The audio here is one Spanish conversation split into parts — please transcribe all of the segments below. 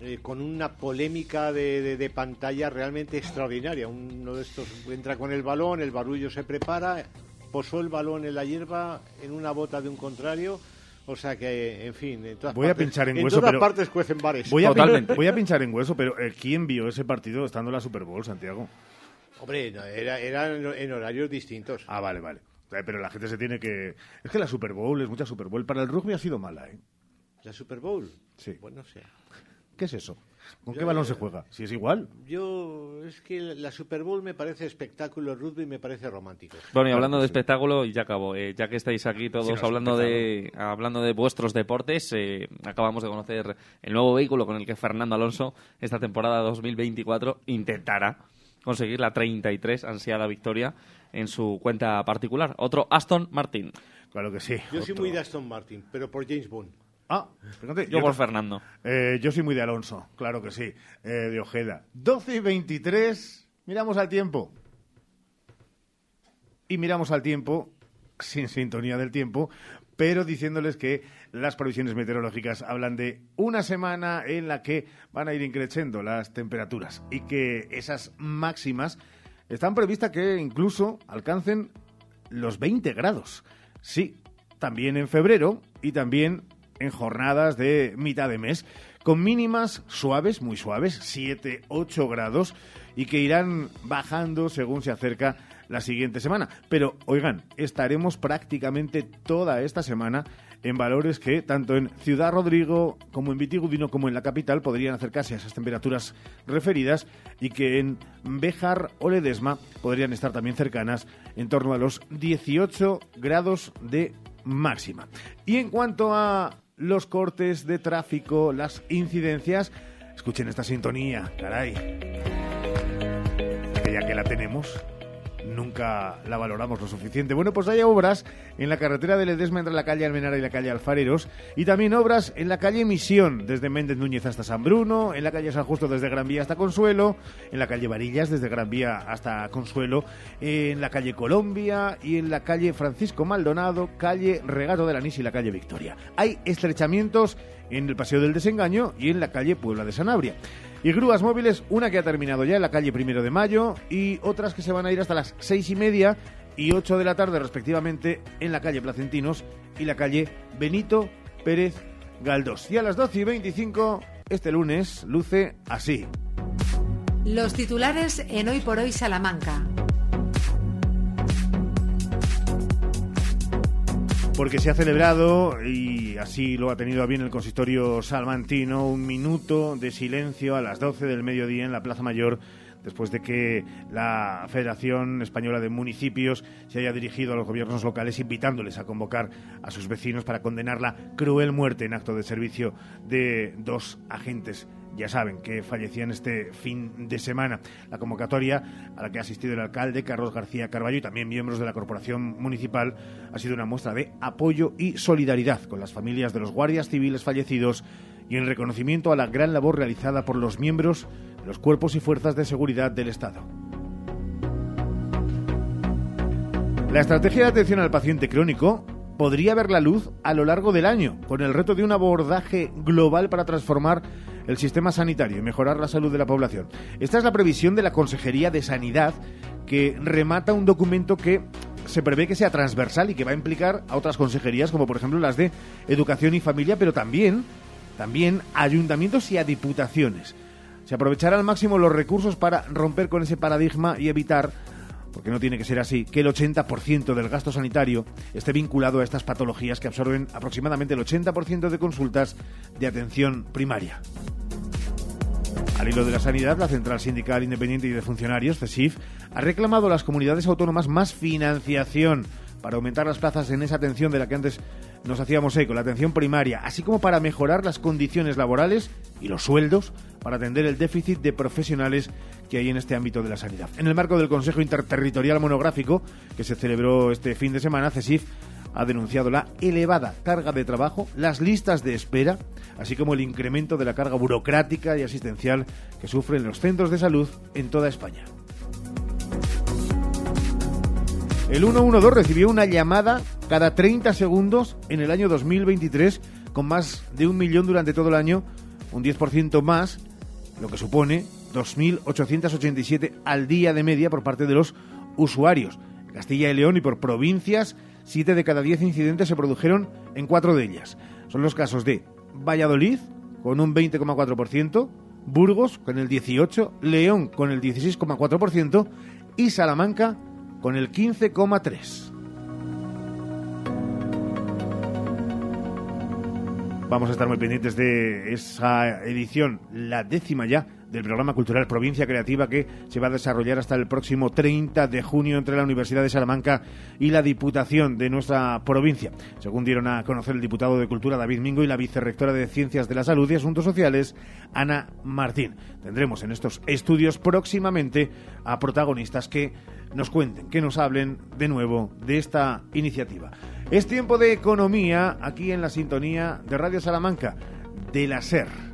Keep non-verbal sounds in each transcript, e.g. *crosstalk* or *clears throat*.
eh, con una polémica de, de, pantalla realmente extraordinaria. Uno de estos entra con el balón, el barullo se prepara, posó el balón en la hierba en una bota de un contrario. O sea que, en fin, en todas voy partes, a pinchar en, en hueso, todas pero partes cuecen bares. Voy a, voy a pinchar en hueso, pero eh, ¿quién vio ese partido estando en la Super Bowl, Santiago? Hombre, no, era, era en horarios distintos. Ah, vale, vale. Pero la gente se tiene que... Es que la Super Bowl es mucha Super Bowl. Para el rugby ha sido mala, ¿eh? ¿La Super Bowl? Sí. Bueno, o sea... ¿Qué es eso? ¿Con qué balón se juega? Si es igual. Yo, es que la Super Bowl me parece espectáculo, el rugby me parece romántico. Bueno, y hablando de espectáculo, y ya acabo, eh, ya que estáis aquí todos hablando, de, hablando de vuestros deportes, eh, acabamos de conocer el nuevo vehículo con el que Fernando Alonso esta temporada 2024 intentará conseguir la 33 ansiada victoria en su cuenta particular. Otro Aston Martin. Claro que sí. Yo soy muy de Aston Martin, pero por James Bond. Ah, fíjate, yo, por Fernando. Eh, yo soy muy de Alonso, claro que sí, eh, de Ojeda. 12 y 23, miramos al tiempo. Y miramos al tiempo, sin sintonía del tiempo, pero diciéndoles que las previsiones meteorológicas hablan de una semana en la que van a ir increciendo las temperaturas y que esas máximas están previstas que incluso alcancen los 20 grados. Sí, también en febrero y también en jornadas de mitad de mes, con mínimas suaves, muy suaves, 7, 8 grados, y que irán bajando según se acerca la siguiente semana. Pero, oigan, estaremos prácticamente toda esta semana en valores que tanto en Ciudad Rodrigo como en Vitigudino como en la capital podrían acercarse a esas temperaturas referidas y que en Béjar o Ledesma podrían estar también cercanas en torno a los 18 grados de máxima. Y en cuanto a los cortes de tráfico, las incidencias. Escuchen esta sintonía, caray. Ya que la tenemos, nunca la valoramos lo suficiente. Bueno, pues hay obras en la carretera de Ledesma entre la calle Almenara y la calle Alfareros y también obras en la calle Misión desde Méndez Núñez hasta San Bruno, en la calle San Justo desde Gran Vía hasta Consuelo, en la calle Varillas desde Gran Vía hasta Consuelo, en la calle Colombia y en la calle Francisco Maldonado, calle Regato de la Nis y la calle Victoria. Hay estrechamientos en el Paseo del Desengaño y en la calle Puebla de Sanabria. Y grúas móviles, una que ha terminado ya en la calle Primero de Mayo y otras que se van a ir hasta las seis y media y ocho de la tarde respectivamente en la calle Placentinos y la calle Benito Pérez Galdós. Y a las doce y veinticinco, este lunes, luce así. Los titulares en Hoy por Hoy Salamanca. porque se ha celebrado, y así lo ha tenido a bien el consistorio salmantino, un minuto de silencio a las 12 del mediodía en la Plaza Mayor después de que la Federación Española de Municipios se haya dirigido a los gobiernos locales invitándoles a convocar a sus vecinos para condenar la cruel muerte en acto de servicio de dos agentes ya saben que fallecían este fin de semana. La convocatoria a la que ha asistido el alcalde Carlos García Carballo y también miembros de la corporación municipal ha sido una muestra de apoyo y solidaridad con las familias de los guardias civiles fallecidos y en reconocimiento a la gran labor realizada por los miembros de los cuerpos y fuerzas de seguridad del Estado. La estrategia de atención al paciente crónico podría ver la luz a lo largo del año, con el reto de un abordaje global para transformar el sistema sanitario y mejorar la salud de la población. Esta es la previsión de la Consejería de Sanidad que remata un documento que se prevé que sea transversal y que va a implicar a otras consejerías como por ejemplo las de Educación y Familia, pero también también ayuntamientos y a diputaciones. Se aprovechará al máximo los recursos para romper con ese paradigma y evitar porque no tiene que ser así, que el 80% del gasto sanitario esté vinculado a estas patologías que absorben aproximadamente el 80% de consultas de atención primaria. Al hilo de la sanidad, la Central Sindical Independiente y de Funcionarios, CESIF, ha reclamado a las comunidades autónomas más financiación para aumentar las plazas en esa atención de la que antes nos hacíamos eco, la atención primaria, así como para mejorar las condiciones laborales y los sueldos para atender el déficit de profesionales que hay en este ámbito de la sanidad. En el marco del Consejo Interterritorial Monográfico, que se celebró este fin de semana, CESIF ha denunciado la elevada carga de trabajo, las listas de espera, así como el incremento de la carga burocrática y asistencial que sufren los centros de salud en toda España. El 112 recibió una llamada cada 30 segundos en el año 2023, con más de un millón durante todo el año, un 10% más, lo que supone 2.887 al día de media por parte de los usuarios. Castilla y León y por provincias, 7 de cada 10 incidentes se produjeron en cuatro de ellas. Son los casos de Valladolid, con un 20,4%, Burgos con el 18%, León con el 16,4% y Salamanca con el 15,3%. Vamos a estar muy pendientes de esa edición, la décima ya, del programa cultural Provincia Creativa que se va a desarrollar hasta el próximo 30 de junio entre la Universidad de Salamanca y la Diputación de nuestra provincia. Según dieron a conocer el diputado de Cultura David Mingo y la vicerrectora de Ciencias de la Salud y Asuntos Sociales Ana Martín. Tendremos en estos estudios próximamente a protagonistas que nos cuenten, que nos hablen de nuevo de esta iniciativa. Es tiempo de economía aquí en la sintonía de Radio Salamanca, de la SER.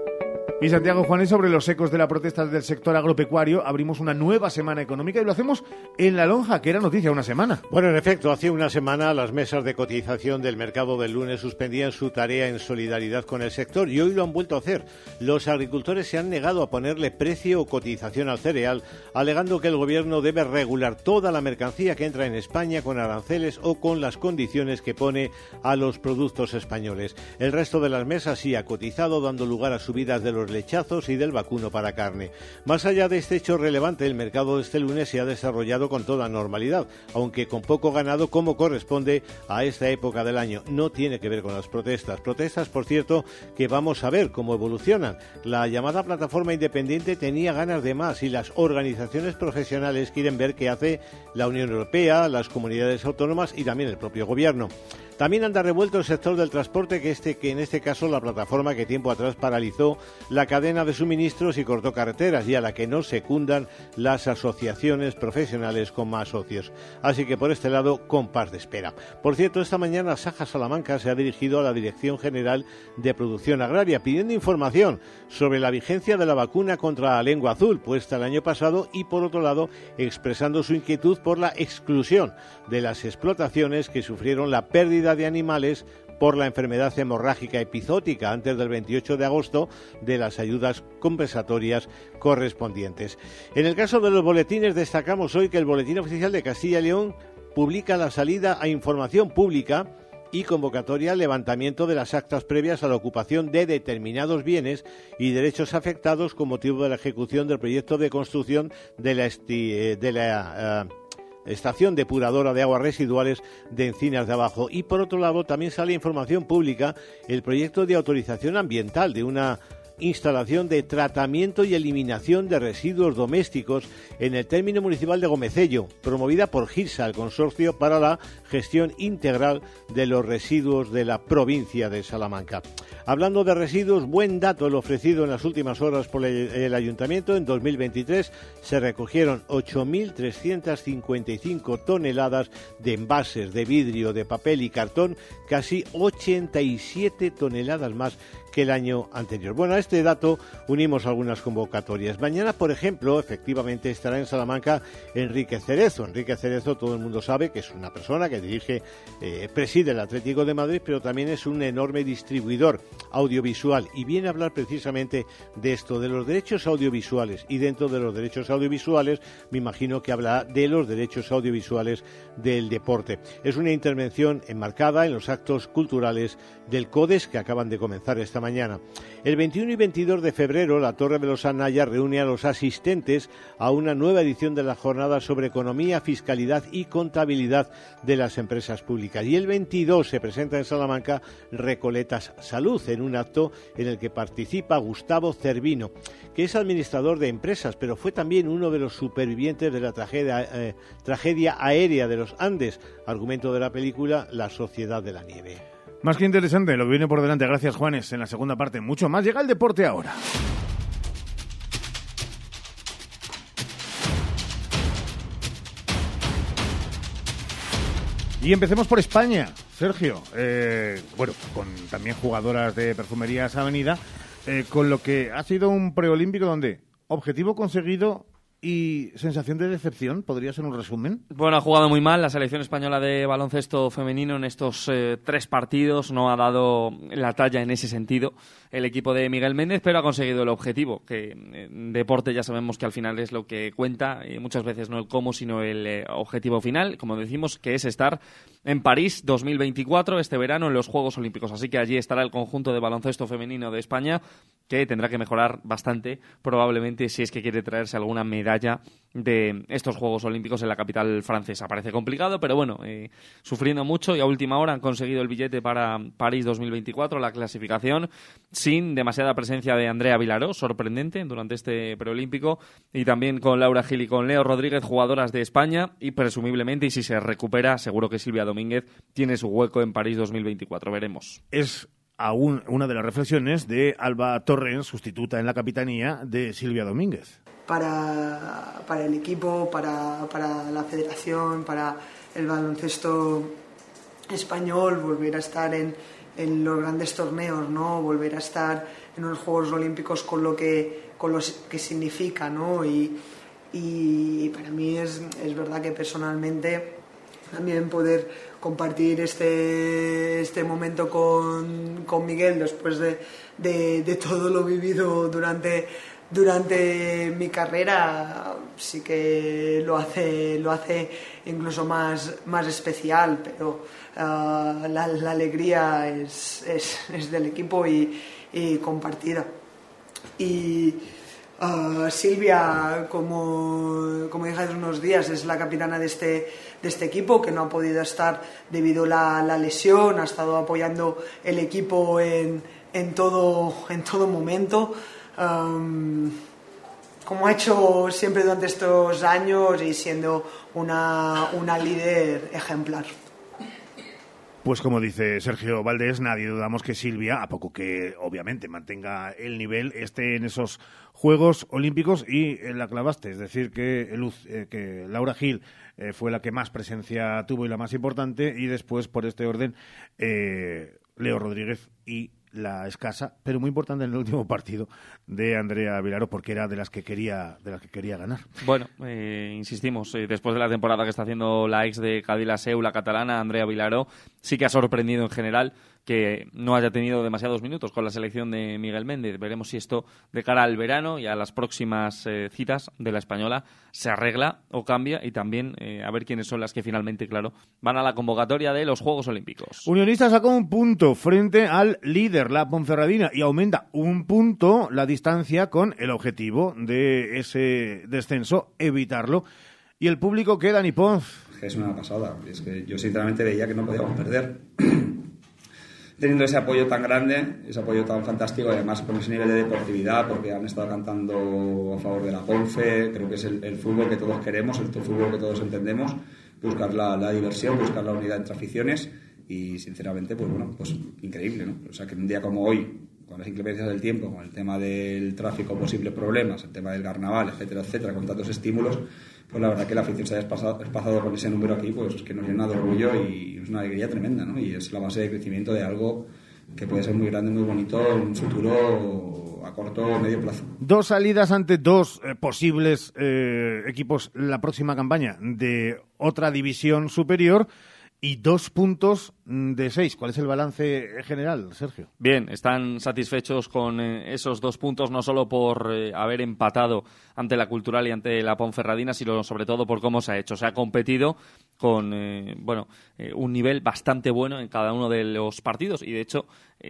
Y Santiago Juanes, sobre los ecos de la protesta del sector agropecuario, abrimos una nueva semana económica y lo hacemos en La Lonja, que era noticia una semana. Bueno, en efecto, hace una semana las mesas de cotización del mercado del lunes suspendían su tarea en solidaridad con el sector y hoy lo han vuelto a hacer. Los agricultores se han negado a ponerle precio o cotización al cereal, alegando que el gobierno debe regular toda la mercancía que entra en España con aranceles o con las condiciones que pone a los productos españoles. El resto de las mesas sí ha cotizado, dando lugar a subidas de los lechazos y del vacuno para carne. Más allá de este hecho relevante, el mercado de este lunes se ha desarrollado con toda normalidad, aunque con poco ganado como corresponde a esta época del año. No tiene que ver con las protestas. Protestas, por cierto, que vamos a ver cómo evolucionan. La llamada plataforma independiente tenía ganas de más y las organizaciones profesionales quieren ver qué hace la Unión Europea, las comunidades autónomas y también el propio gobierno. También anda revuelto el sector del transporte, que, este, que en este caso la plataforma que tiempo atrás paralizó la cadena de suministros y cortó carreteras y a la que no secundan las asociaciones profesionales con más socios. Así que por este lado, compás de espera. Por cierto, esta mañana Saja Salamanca se ha dirigido a la Dirección General de Producción Agraria pidiendo información sobre la vigencia de la vacuna contra la lengua azul puesta el año pasado y por otro lado expresando su inquietud por la exclusión de las explotaciones que sufrieron la pérdida de animales por la enfermedad hemorrágica epizótica antes del 28 de agosto de las ayudas compensatorias correspondientes. En el caso de los boletines destacamos hoy que el Boletín Oficial de Castilla y León publica la salida a información pública y convocatoria al levantamiento de las actas previas a la ocupación de determinados bienes y derechos afectados con motivo de la ejecución del proyecto de construcción de la, eh, de la eh, estación depuradora de aguas residuales de Encinas de Abajo. Y por otro lado, también sale información pública el proyecto de autorización ambiental de una instalación de tratamiento y eliminación de residuos domésticos en el término municipal de Gomecello, promovida por GIRSA, el Consorcio para la Gestión Integral de los Residuos de la provincia de Salamanca. Hablando de residuos, buen dato el ofrecido en las últimas horas por el Ayuntamiento. En 2023 se recogieron 8.355 toneladas de envases de vidrio, de papel y cartón, casi 87 toneladas más que el año anterior. Bueno, a este dato unimos algunas convocatorias. Mañana, por ejemplo, efectivamente estará en Salamanca Enrique Cerezo. Enrique Cerezo, todo el mundo sabe que es una persona que dirige, eh, preside el Atlético de Madrid, pero también es un enorme distribuidor audiovisual y viene a hablar precisamente de esto, de los derechos audiovisuales. Y dentro de los derechos audiovisuales, me imagino que habla de los derechos audiovisuales del deporte. Es una intervención enmarcada en los actos culturales del CODES que acaban de comenzar esta mañana. El 21 y 22 de febrero, la Torre de los Anaya reúne a los asistentes a una nueva edición de la jornada sobre economía, fiscalidad y contabilidad de las empresas públicas. Y el 22 se presenta en Salamanca Recoletas Salud, en un acto en el que participa Gustavo Cervino, que es administrador de empresas, pero fue también uno de los supervivientes de la tragedia, eh, tragedia aérea de los Andes, argumento de la película La Sociedad de la Nieve. Más que interesante lo que viene por delante. Gracias, Juanes. En la segunda parte, mucho más. Llega el deporte ahora. Y empecemos por España, Sergio. Eh, bueno, con también jugadoras de Perfumerías Avenida, eh, con lo que ha sido un preolímpico donde objetivo conseguido y sensación de decepción, podría ser un resumen. Bueno, ha jugado muy mal la selección española de baloncesto femenino en estos eh, tres partidos, no ha dado la talla en ese sentido el equipo de Miguel Méndez, pero ha conseguido el objetivo, que en deporte ya sabemos que al final es lo que cuenta, y muchas veces no el cómo, sino el eh, objetivo final, como decimos, que es estar en París 2024, este verano, en los Juegos Olímpicos. Así que allí estará el conjunto de baloncesto femenino de España, que tendrá que mejorar bastante, probablemente, si es que quiere traerse alguna medalla de estos Juegos Olímpicos en la capital francesa. Parece complicado, pero bueno, eh, sufriendo mucho y a última hora han conseguido el billete para París 2024, la clasificación, sin demasiada presencia de Andrea Vilaró, sorprendente durante este preolímpico, y también con Laura Gil y con Leo Rodríguez, jugadoras de España, y presumiblemente, y si se recupera, seguro que Silvia Domínguez tiene su hueco en París 2024. Veremos. Es aún una de las reflexiones de Alba Torrens, sustituta en la capitanía de Silvia Domínguez. Para, para el equipo, para, para la federación, para el baloncesto español, volver a estar en, en los grandes torneos, ¿no? Volver a estar en los Juegos Olímpicos con lo que, con lo que significa, ¿no? Y, y para mí es, es verdad que personalmente también poder compartir este, este momento con, con Miguel después de, de, de, todo lo vivido durante, durante mi carrera sí que lo hace, lo hace incluso más, más especial, pero uh, la, la, alegría es, es, es, del equipo y, y compartida. Y uh, Silvia, como, como dije hace unos días, es la capitana de este, de este equipo que no ha podido estar debido a la, la lesión, ha estado apoyando el equipo en, en, todo, en todo momento. Como ha hecho siempre durante estos años y siendo una, una líder ejemplar. Pues como dice Sergio Valdés, nadie dudamos que Silvia, a poco que obviamente mantenga el nivel, esté en esos Juegos Olímpicos y en la clavaste, es decir, que, Luz, eh, que Laura Gil eh, fue la que más presencia tuvo y la más importante y después, por este orden, eh, Leo Rodríguez y la escasa, pero muy importante en el último partido de Andrea Vilaro, porque era de las que quería, de las que quería ganar. Bueno, eh, insistimos, eh, después de la temporada que está haciendo la ex de Cadillaceu, la catalana, Andrea Vilaro, sí que ha sorprendido en general que no haya tenido demasiados minutos con la selección de Miguel Méndez. Veremos si esto de cara al verano y a las próximas eh, citas de la española se arregla o cambia y también eh, a ver quiénes son las que finalmente, claro, van a la convocatoria de los Juegos Olímpicos. Unionista sacó un punto frente al líder, la Ponferradina, y aumenta un punto la distancia con el objetivo de ese descenso, evitarlo. Y el público queda ni. Es una pasada. Es que yo sinceramente veía que no podíamos perder *clears throat* teniendo ese apoyo tan grande, ese apoyo tan fantástico, además con ese nivel de deportividad, porque han estado cantando a favor de la Ponfe, creo que es el, el fútbol que todos queremos, el fútbol que todos entendemos, buscar la, la, diversión, buscar la unidad entre aficiones y sinceramente, pues bueno, pues increíble, ¿no? O sea, que un día como hoy, con las inclemencias del tiempo, con el tema del tráfico, posibles problemas, el tema del carnaval, etcétera, etcétera, con tantos estímulos, pues la verdad que la afición se haya pasado con ese número aquí, pues que nos llena de orgullo y es una alegría tremenda, ¿no? Y es la base de crecimiento de algo que puede ser muy grande, muy bonito en un futuro a corto o medio plazo. Dos salidas ante dos eh, posibles eh, equipos la próxima campaña de otra división superior y dos puntos de seis. ¿Cuál es el balance general, Sergio? Bien, están satisfechos con eh, esos dos puntos, no solo por eh, haber empatado ante la Cultural y ante la Ponferradina, sino sobre todo por cómo se ha hecho. Se ha competido con eh, bueno eh, un nivel bastante bueno en cada uno de los partidos y de hecho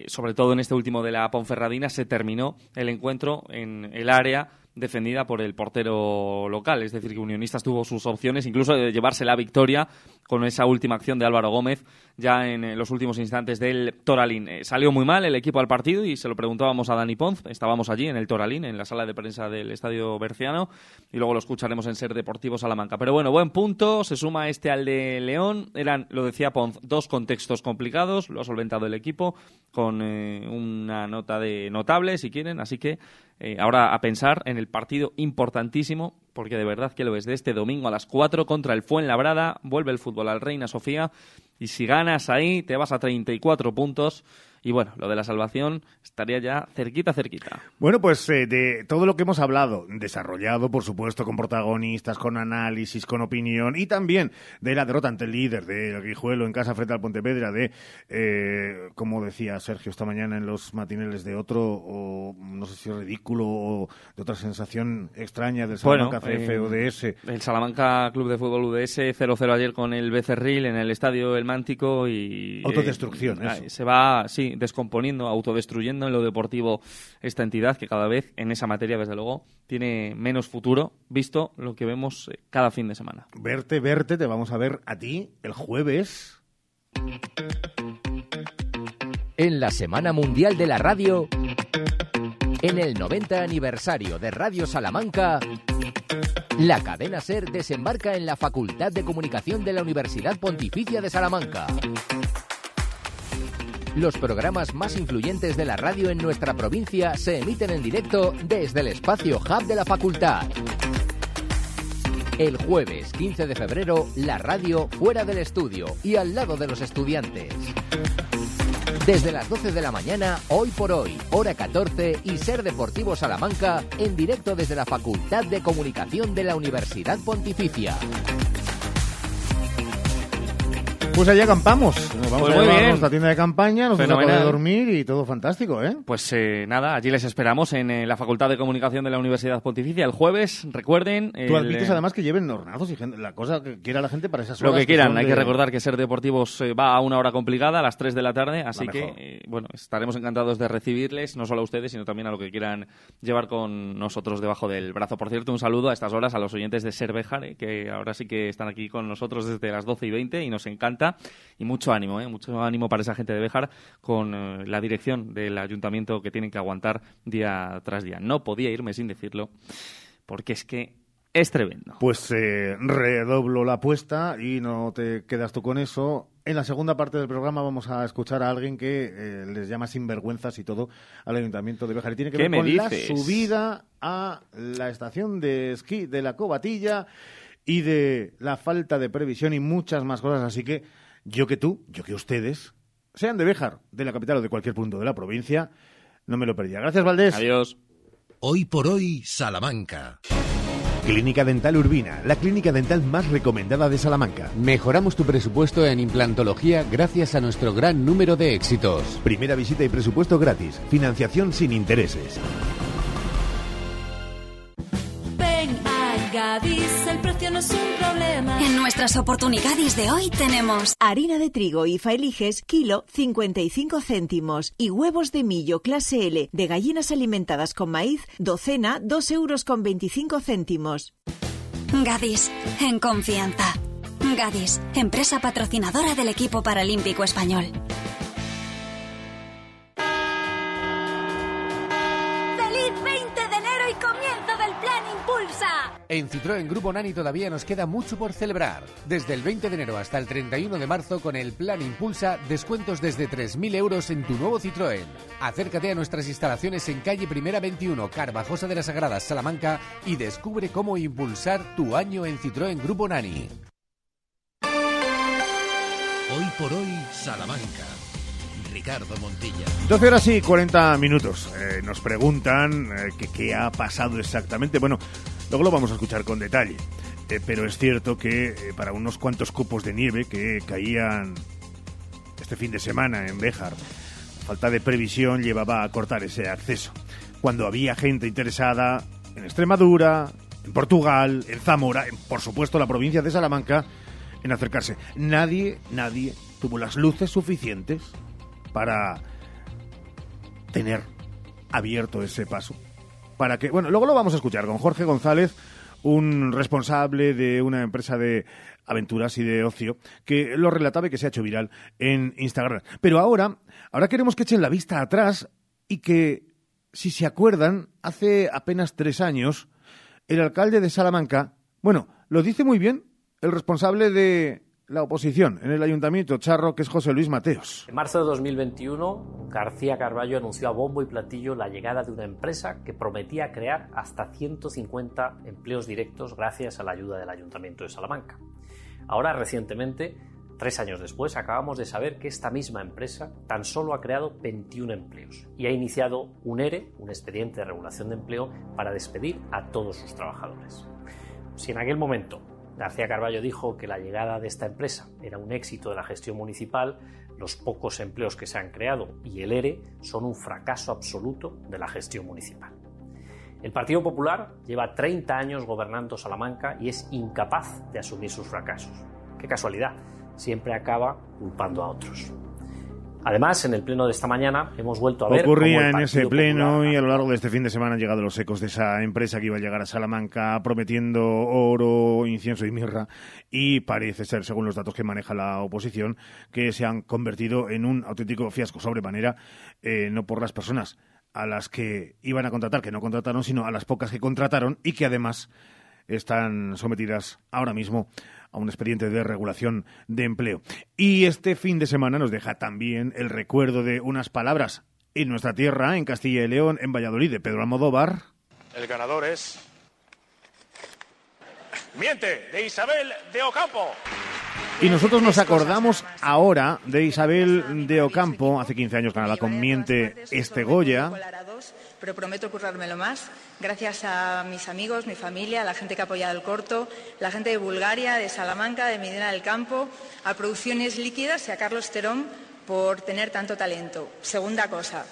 sobre todo en este último de la Ponferradina se terminó el encuentro en el área defendida por el portero local. Es decir, que Unionistas tuvo sus opciones, incluso de llevarse la victoria con esa última acción de Álvaro Gómez ya en los últimos instantes del Toralín. Eh, salió muy mal el equipo al partido y se lo preguntábamos a Dani Ponz. Estábamos allí en el Toralín, en la sala de prensa del Estadio Berciano, y luego lo escucharemos en Ser Deportivo Salamanca. Pero bueno, buen punto, se suma este al de León. Eran, lo decía Ponz, dos contextos complicados, lo ha solventado el equipo con eh, una nota de notable, si quieren, así que eh, ahora a pensar en el partido importantísimo, porque de verdad que lo es de este domingo a las 4 contra el Fuenlabrada, vuelve el fútbol al Reina Sofía y si ganas ahí te vas a 34 puntos y bueno, lo de la salvación estaría ya cerquita, cerquita. Bueno, pues eh, de todo lo que hemos hablado, desarrollado, por supuesto, con protagonistas, con análisis, con opinión, y también de la derrota ante el líder de Guijuelo en casa frente al Pontevedra, de, eh, como decía Sergio esta mañana en los matineles de otro, o no sé si ridículo, o de otra sensación extraña del Salamanca CF eh, UDS. El Salamanca Club de Fútbol UDS 0-0 ayer con el Becerril en el estadio El Mántico y... Autodestrucción, Se va, sí, descomponiendo, autodestruyendo en lo deportivo esta entidad que cada vez en esa materia, desde luego, tiene menos futuro, visto lo que vemos eh, cada fin de semana. Verte, verte, te vamos a ver a ti el jueves. En la Semana Mundial de la Radio, en el 90 aniversario de Radio Salamanca, la cadena SER desembarca en la Facultad de Comunicación de la Universidad Pontificia de Salamanca los programas más influyentes de la radio en nuestra provincia se emiten en directo desde el espacio Hub de la facultad. El jueves 15 de febrero, la radio fuera del estudio y al lado de los estudiantes. Desde las 12 de la mañana, hoy por hoy, hora 14 y Ser Deportivo Salamanca, en directo desde la Facultad de Comunicación de la Universidad Pontificia. Pues allá acampamos. Nos vamos pues a llevar nuestra tienda de campaña, nos vamos a poder dormir y todo fantástico, ¿eh? Pues eh, nada, allí les esperamos en eh, la Facultad de Comunicación de la Universidad Pontificia el jueves, recuerden. Tú admites eh, además que lleven hornados y la cosa que quiera la gente para esas horas. Lo que quieran, hay que recordar que ser deportivos va a una hora complicada, a las 3 de la tarde, así que, bueno, estaremos encantados de recibirles, no solo a ustedes, sino también a lo que quieran llevar con nosotros debajo del brazo. Por cierto, un saludo a estas horas a los oyentes de Servejar, que ahora sí que están aquí con nosotros desde las 12 y 20 y nos encanta y mucho ánimo, ¿eh? mucho ánimo para esa gente de Béjar con eh, la dirección del ayuntamiento que tienen que aguantar día tras día. No podía irme sin decirlo porque es que es tremendo. Pues eh, redoblo la apuesta y no te quedas tú con eso. En la segunda parte del programa vamos a escuchar a alguien que les llama sinvergüenzas y todo al Ayuntamiento de Béjar. Y tiene que ver con la subida a la estación de esquí de la Cobatilla y de la falta de previsión y muchas más cosas. Así que yo que tú, yo que ustedes, sean de Béjar, de la capital o de cualquier punto de la provincia, no me lo perdía. Gracias, Valdés. Adiós. Hoy por hoy, Salamanca. Clínica Dental Urbina, la clínica dental más recomendada de Salamanca. Mejoramos tu presupuesto en implantología gracias a nuestro gran número de éxitos. Primera visita y presupuesto gratis. Financiación sin intereses. Gadis, el precio no es un problema. En nuestras oportunidades de hoy tenemos harina de trigo y faeliges, kilo 55 céntimos y huevos de millo clase L de gallinas alimentadas con maíz, docena 2 euros con 25 céntimos. Gadis, en confianza. Gadis, empresa patrocinadora del equipo paralímpico español. En Citroën Grupo Nani todavía nos queda mucho por celebrar. Desde el 20 de enero hasta el 31 de marzo con el Plan Impulsa, descuentos desde 3.000 euros en tu nuevo Citroën. Acércate a nuestras instalaciones en calle Primera 21, Carvajosa de las Sagradas, Salamanca y descubre cómo impulsar tu año en Citroën Grupo Nani. Hoy por hoy, Salamanca. Ricardo Montilla. 12 horas y 40 minutos. Eh, nos preguntan eh, qué ha pasado exactamente. Bueno, Luego lo vamos a escuchar con detalle. Eh, pero es cierto que eh, para unos cuantos copos de nieve que caían este fin de semana en Béjar, falta de previsión llevaba a cortar ese acceso. Cuando había gente interesada en Extremadura, en Portugal, en Zamora, por supuesto la provincia de Salamanca, en acercarse. Nadie, nadie tuvo las luces suficientes para tener abierto ese paso para que... Bueno, luego lo vamos a escuchar con Jorge González, un responsable de una empresa de aventuras y de ocio, que lo relataba y que se ha hecho viral en Instagram. Pero ahora, ahora queremos que echen la vista atrás y que, si se acuerdan, hace apenas tres años, el alcalde de Salamanca, bueno, lo dice muy bien el responsable de la oposición en el Ayuntamiento Charro, que es José Luis Mateos. En marzo de 2021, García Carballo anunció a bombo y platillo la llegada de una empresa que prometía crear hasta 150 empleos directos gracias a la ayuda del Ayuntamiento de Salamanca. Ahora, recientemente, Tres años después acabamos de saber que esta misma empresa tan solo ha creado 21 empleos y ha iniciado un ERE, un expediente de regulación de empleo, para despedir a todos sus trabajadores. Si en aquel momento García Carballo dijo que la llegada de esta empresa era un éxito de la gestión municipal, los pocos empleos que se han creado y el ERE son un fracaso absoluto de la gestión municipal. El Partido Popular lleva 30 años gobernando Salamanca y es incapaz de asumir sus fracasos. Qué casualidad, siempre acaba culpando a otros. Además, en el pleno de esta mañana hemos vuelto a ver. Ocurría en ese pleno y a lo largo de este fin de semana han llegado los ecos de esa empresa que iba a llegar a Salamanca prometiendo oro, incienso y mirra. Y parece ser, según los datos que maneja la oposición, que se han convertido en un auténtico fiasco sobremanera, eh, no por las personas a las que iban a contratar, que no contrataron, sino a las pocas que contrataron y que además están sometidas ahora mismo a un expediente de regulación de empleo. Y este fin de semana nos deja también el recuerdo de unas palabras en nuestra tierra, en Castilla y León, en Valladolid, de Pedro Almodóvar. El ganador es... Miente, de Isabel de Ocampo. Y nosotros nos acordamos ahora de Isabel de Ocampo, hace 15 años ganaba con Miente este Goya. Pero prometo currármelo más, gracias a mis amigos, mi familia, a la gente que ha apoyado el corto, la gente de Bulgaria, de Salamanca, de Medina del Campo, a Producciones Líquidas y a Carlos Terón por tener tanto talento. Segunda cosa,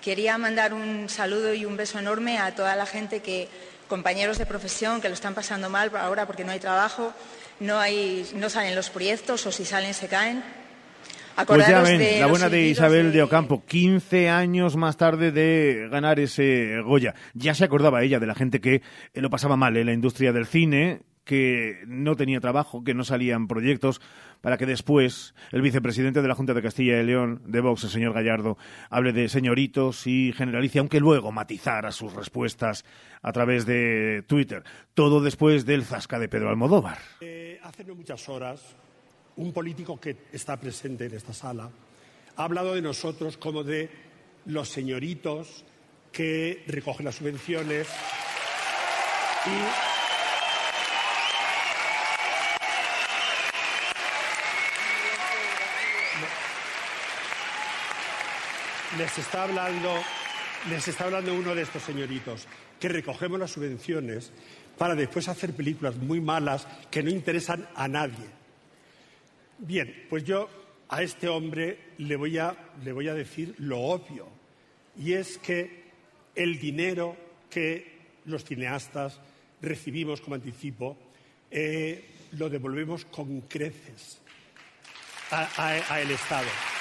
quería mandar un saludo y un beso enorme a toda la gente que, compañeros de profesión, que lo están pasando mal ahora porque no hay trabajo, no, hay, no salen los proyectos o si salen se caen. Pues ya ven, la buena de Isabel de... Ocampo, 15 años más tarde de ganar ese Goya. Ya se acordaba ella de la gente que eh, lo pasaba mal en la industria del cine, que no tenía trabajo, que no salían proyectos, para que después el vicepresidente de la Junta de Castilla y León, de Vox, el señor Gallardo, hable de señoritos y generalice, aunque luego matizara sus respuestas a través de Twitter. Todo después del zasca de Pedro Almodóvar. Eh, hace no muchas horas, un político que está presente en esta sala ha hablado de nosotros como de los señoritos que recogen las subvenciones y les está hablando, les está hablando uno de estos señoritos, que recogemos las subvenciones para después hacer películas muy malas que no interesan a nadie. Bien, pues yo a este hombre le voy a, decir lo obvio, y es que el dinero que los cineastas recibimos como anticipo eh, lo devolvemos con creces al Estado.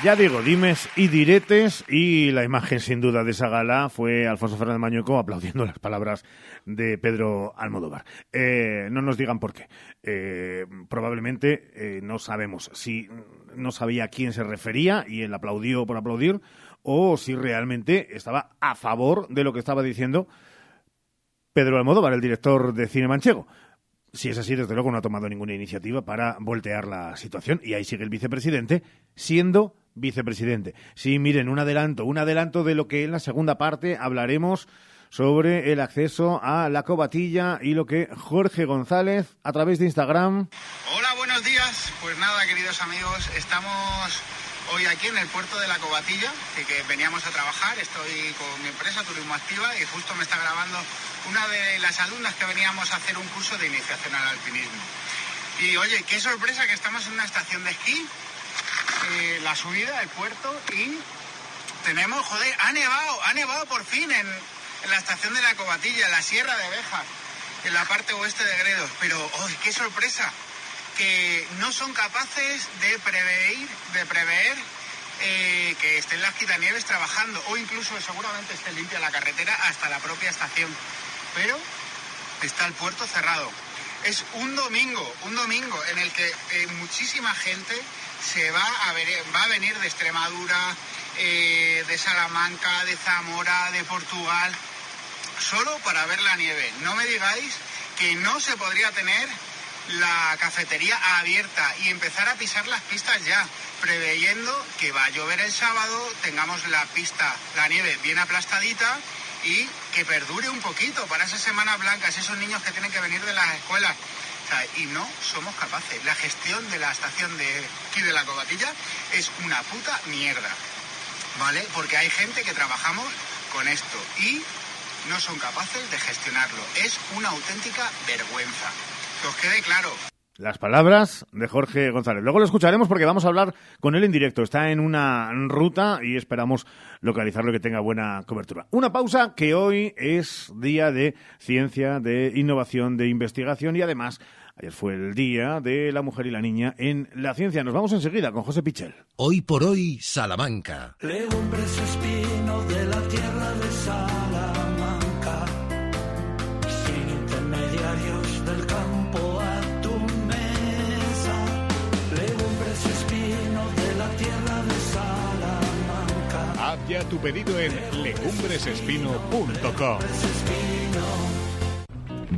Ya digo, dimes y diretes y la imagen sin duda de esa gala fue Alfonso Fernández Mañueco aplaudiendo *laughs* las palabras de Pedro Almodóvar. Eh, no nos digan por qué. Eh, probablemente eh, no sabemos si no sabía a quién se refería y él aplaudió por aplaudir o si realmente estaba a favor de lo que estaba diciendo Pedro Almodóvar, el director de cine manchego. Si es así, desde luego no ha tomado ninguna iniciativa para voltear la situación y ahí sigue el vicepresidente siendo vicepresidente. Sí, miren, un adelanto, un adelanto de lo que en la segunda parte hablaremos sobre el acceso a la cobatilla y lo que Jorge González a través de Instagram. Hola, buenos días. Pues nada, queridos amigos, estamos hoy aquí en el puerto de la Cobatilla, que, que veníamos a trabajar. Estoy con mi empresa Turismo Activa y justo me está grabando una de las alumnas que veníamos a hacer un curso de iniciación al alpinismo. Y oye, qué sorpresa que estamos en una estación de esquí eh, la subida del puerto y tenemos, joder, ha nevado, ha nevado por fin en, la estación de la Cobatilla, en la Sierra de Bejas, en la parte oeste de Gredos. Pero, ¡oh, qué sorpresa! Que no son capaces de prever, de prever eh, que estén las quitanieves trabajando o incluso seguramente esté limpia la carretera hasta la propia estación. Pero está el puerto cerrado. Es un domingo, un domingo en el que eh, muchísima gente se va a, ver, va a venir de Extremadura, eh, de Salamanca, de Zamora, de Portugal, solo para ver la nieve. No me digáis que no se podría tener la cafetería abierta y empezar a pisar las pistas ya, preveyendo que va a llover el sábado, tengamos la pista, la nieve bien aplastadita y que perdure un poquito para esas semanas blancas, esos niños que tienen que venir de las escuelas y no somos capaces. La gestión de la estación de aquí de la Cobatilla es una puta mierda, ¿vale? Porque hay gente que trabajamos con esto y no son capaces de gestionarlo. Es una auténtica vergüenza. Que os quede claro. Las palabras de Jorge González. Luego lo escucharemos porque vamos a hablar con él en directo. Está en una ruta y esperamos localizarlo que tenga buena cobertura. Una pausa que hoy es día de ciencia, de innovación, de investigación y además ayer fue el día de la mujer y la niña en la ciencia. Nos vamos enseguida con José Pichel. Hoy por hoy, Salamanca. Legumbres espino de la tierra de Salamanca, sin intermediarios del campo a tu mesa. Legumbres espino de la tierra de Salamanca. Haz ya tu pedido en legumbresespino.com.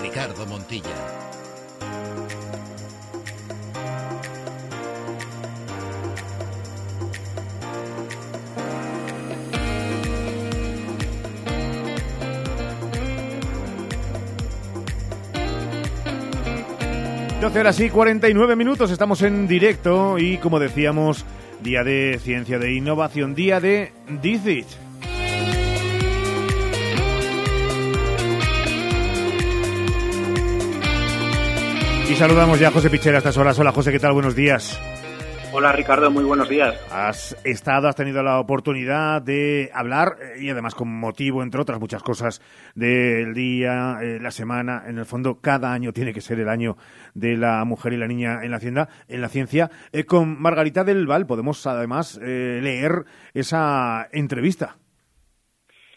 Ricardo Montilla. 12 horas y 49 minutos, estamos en directo y como decíamos, día de ciencia de innovación, día de DICIT. Y saludamos ya a José Pichera a estas horas. Hola José, ¿qué tal? Buenos días. Hola Ricardo, muy buenos días. Has estado, has tenido la oportunidad de hablar eh, y además con motivo, entre otras muchas cosas, del día, eh, la semana. En el fondo, cada año tiene que ser el año de la mujer y la niña en la hacienda, en la ciencia. Eh, con Margarita del Val podemos además leer esa entrevista.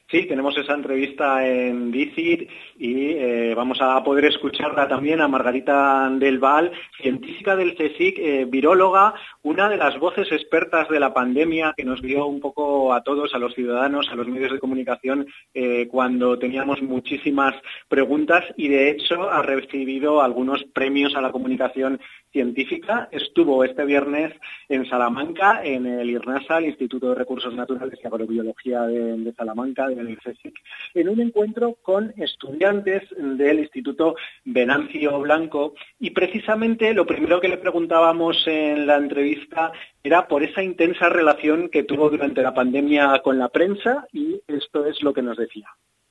Sí, tenemos esa entrevista en DICIT y eh, vamos a poder escucharla también a Margarita del Val, científica del CSIC, eh, viróloga, una de las voces expertas de la pandemia que nos dio un poco a todos, a los ciudadanos, a los medios de comunicación, eh, cuando teníamos muchísimas preguntas y de hecho ha recibido algunos premios a la comunicación científica. Estuvo este viernes en Salamanca, en el IRNASA, el Instituto de Recursos Naturales y Agrobiología de, de Salamanca, del CSIC, en un encuentro con estudiantes del Instituto Venancio Blanco. Y precisamente lo primero que le preguntábamos en la entrevista era por esa intensa relación que tuvo durante la pandemia con la prensa y esto es lo que nos decía.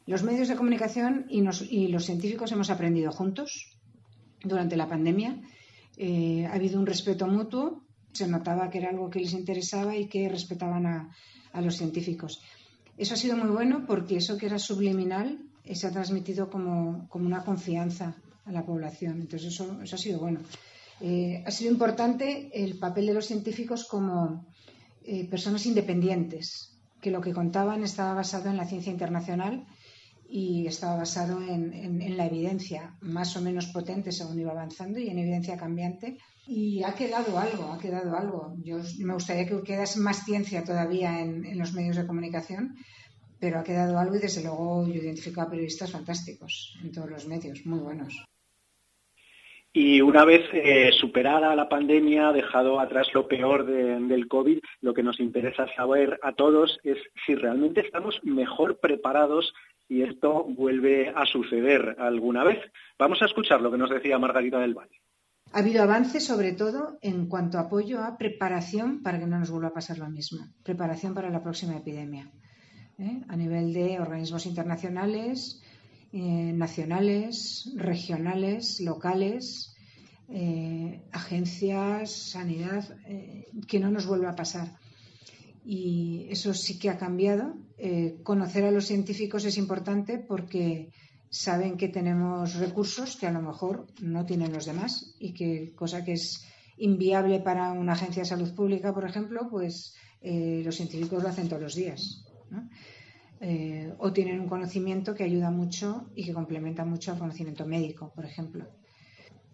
Los medios de comunicación y, y los científicos hemos aprendido juntos durante la pandemia eh, ha habido un respeto mutuo, se notaba que era algo que les interesaba y que respetaban a, los científicos. Eso ha sido muy bueno porque eso que era subliminal eh, se ha transmitido como, una confianza a la población. Entonces, eso, ha sido bueno. Eh, ha sido importante el papel de los científicos como personas independientes, que lo que contaban estaba basado en la ciencia internacional y estaba basado en, la evidencia más o menos potente según iba avanzando y en evidencia cambiante. Y ha quedado algo, ha quedado algo. Yo me gustaría que quedase más ciencia todavía en, los medios de comunicación, pero ha quedado algo y desde luego yo identifico a periodistas fantásticos en todos los medios, muy buenos. Y una vez eh, superada la pandemia, dejado atrás lo peor del COVID, lo que nos interesa saber a todos es si realmente estamos mejor preparados si esto vuelve a suceder alguna vez. Vamos a escuchar lo que nos decía Margarita del Valle. Ha habido avances, sobre todo, en cuanto a apoyo a preparación para que no nos vuelva a pasar lo mismo. Preparación para la próxima epidemia. ¿Eh? A nivel de organismos internacionales, eh, nacionales, regionales, locales, eh, agencias, sanidad, que no nos vuelva a pasar. Y eso sí que ha cambiado. conocer a los científicos es importante porque saben que tenemos recursos que a lo mejor no tienen los demás y que cosa que es inviable para una agencia de salud pública, por ejemplo, pues los científicos lo hacen todos los días. Eh, o tienen un conocimiento que ayuda mucho y que complementa mucho al conocimiento médico, por ejemplo.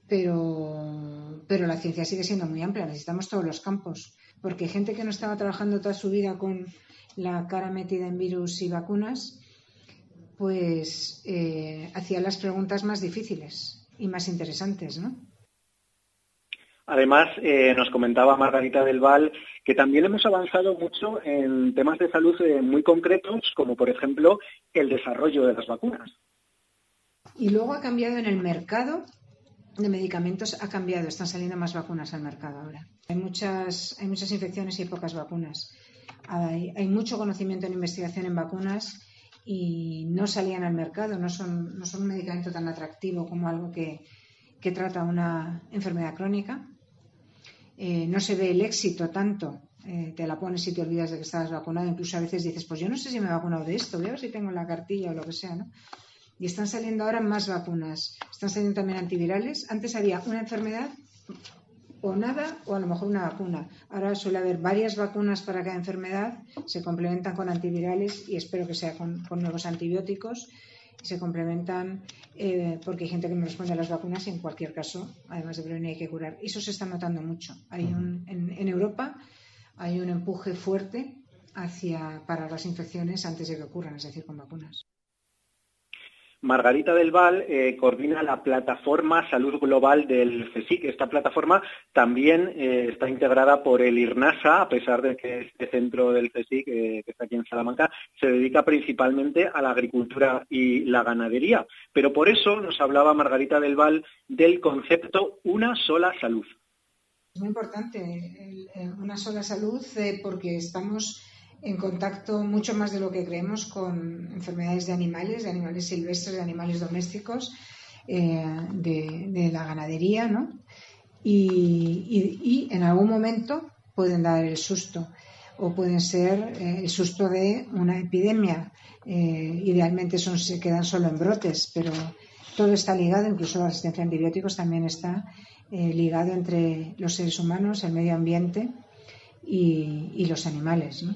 Pero, pero la ciencia sigue siendo muy amplia, necesitamos todos los campos, porque gente que no estaba trabajando toda su vida con la cara metida en virus y vacunas, pues eh, hacía las preguntas más difíciles y más interesantes, ¿no? Además, eh, nos comentaba Margarita del Val que también hemos avanzado mucho en temas de salud eh, muy concretos, como por ejemplo el desarrollo de las vacunas. Y luego ha cambiado en el mercado de medicamentos, ha cambiado, están saliendo más vacunas al mercado ahora. Hay muchas, hay muchas infecciones y pocas vacunas. Hay, mucho conocimiento en investigación en vacunas y no salían al mercado, no son, no son un medicamento tan atractivo como algo que, que trata una enfermedad crónica eh, no se ve el éxito tanto. Eh, te la pones y te olvidas de que estabas vacunado. Incluso a veces dices, pues yo no sé si me he vacunado de esto, voy a ver si tengo la cartilla o lo que sea, ¿no? Y están saliendo ahora más vacunas. Están saliendo también antivirales. Antes había una enfermedad o nada o a lo mejor una vacuna. Ahora suele haber varias vacunas para cada enfermedad, se complementan con antivirales y espero que sea con nuevos antibióticos se complementan eh, porque hay gente que no responde a las vacunas y en cualquier caso, además de prevenir, hay que curar. Eso se está notando mucho. Hay un, en, Europa hay un empuje fuerte hacia para las infecciones antes de que ocurran, es decir, con vacunas. Margarita del Val eh, coordina la plataforma Salud Global del CSIC. Esta plataforma también eh, está integrada por el IRNASA, a pesar de que este centro del CSIC, eh, que está aquí en Salamanca, se dedica principalmente a la agricultura y la ganadería. Pero por eso nos hablaba Margarita del Val del concepto una sola salud. Es muy importante una sola salud porque estamos en contacto mucho más de lo que creemos con enfermedades de animales, de animales silvestres, de animales domésticos, eh, de, la ganadería, ¿no? Y, en algún momento pueden dar el susto o pueden ser eh, el susto de una epidemia. Eh, idealmente son, se quedan solo en brotes, pero todo está ligado, incluso la asistencia a antibióticos también está ligado entre los seres humanos, el medio ambiente y, y los animales. ¿no?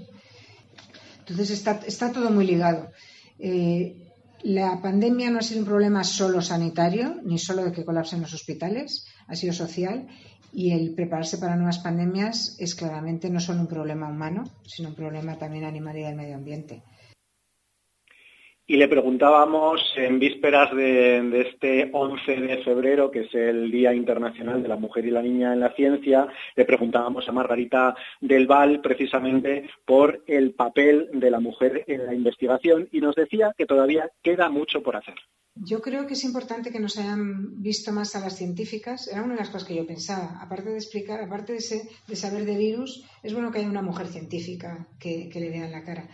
Entonces está, todo muy ligado. Eh, la pandemia no ha sido un problema solo sanitario, ni solo de que colapsen los hospitales, ha sido social y el prepararse para nuevas pandemias es claramente no solo un problema humano, sino un problema también animal y del medio ambiente. Y le preguntábamos en vísperas de, este 11 de febrero, que es el Día Internacional de la Mujer y la Niña en la Ciencia, le preguntábamos a Margarita del Val precisamente por el papel de la mujer en la investigación y nos decía que todavía queda mucho por hacer. Yo creo que es importante que nos hayan visto más a las científicas. Era una de las cosas que yo pensaba. Aparte de explicar, aparte de, saber de virus, es bueno que haya una mujer científica que, que le vea en la cara.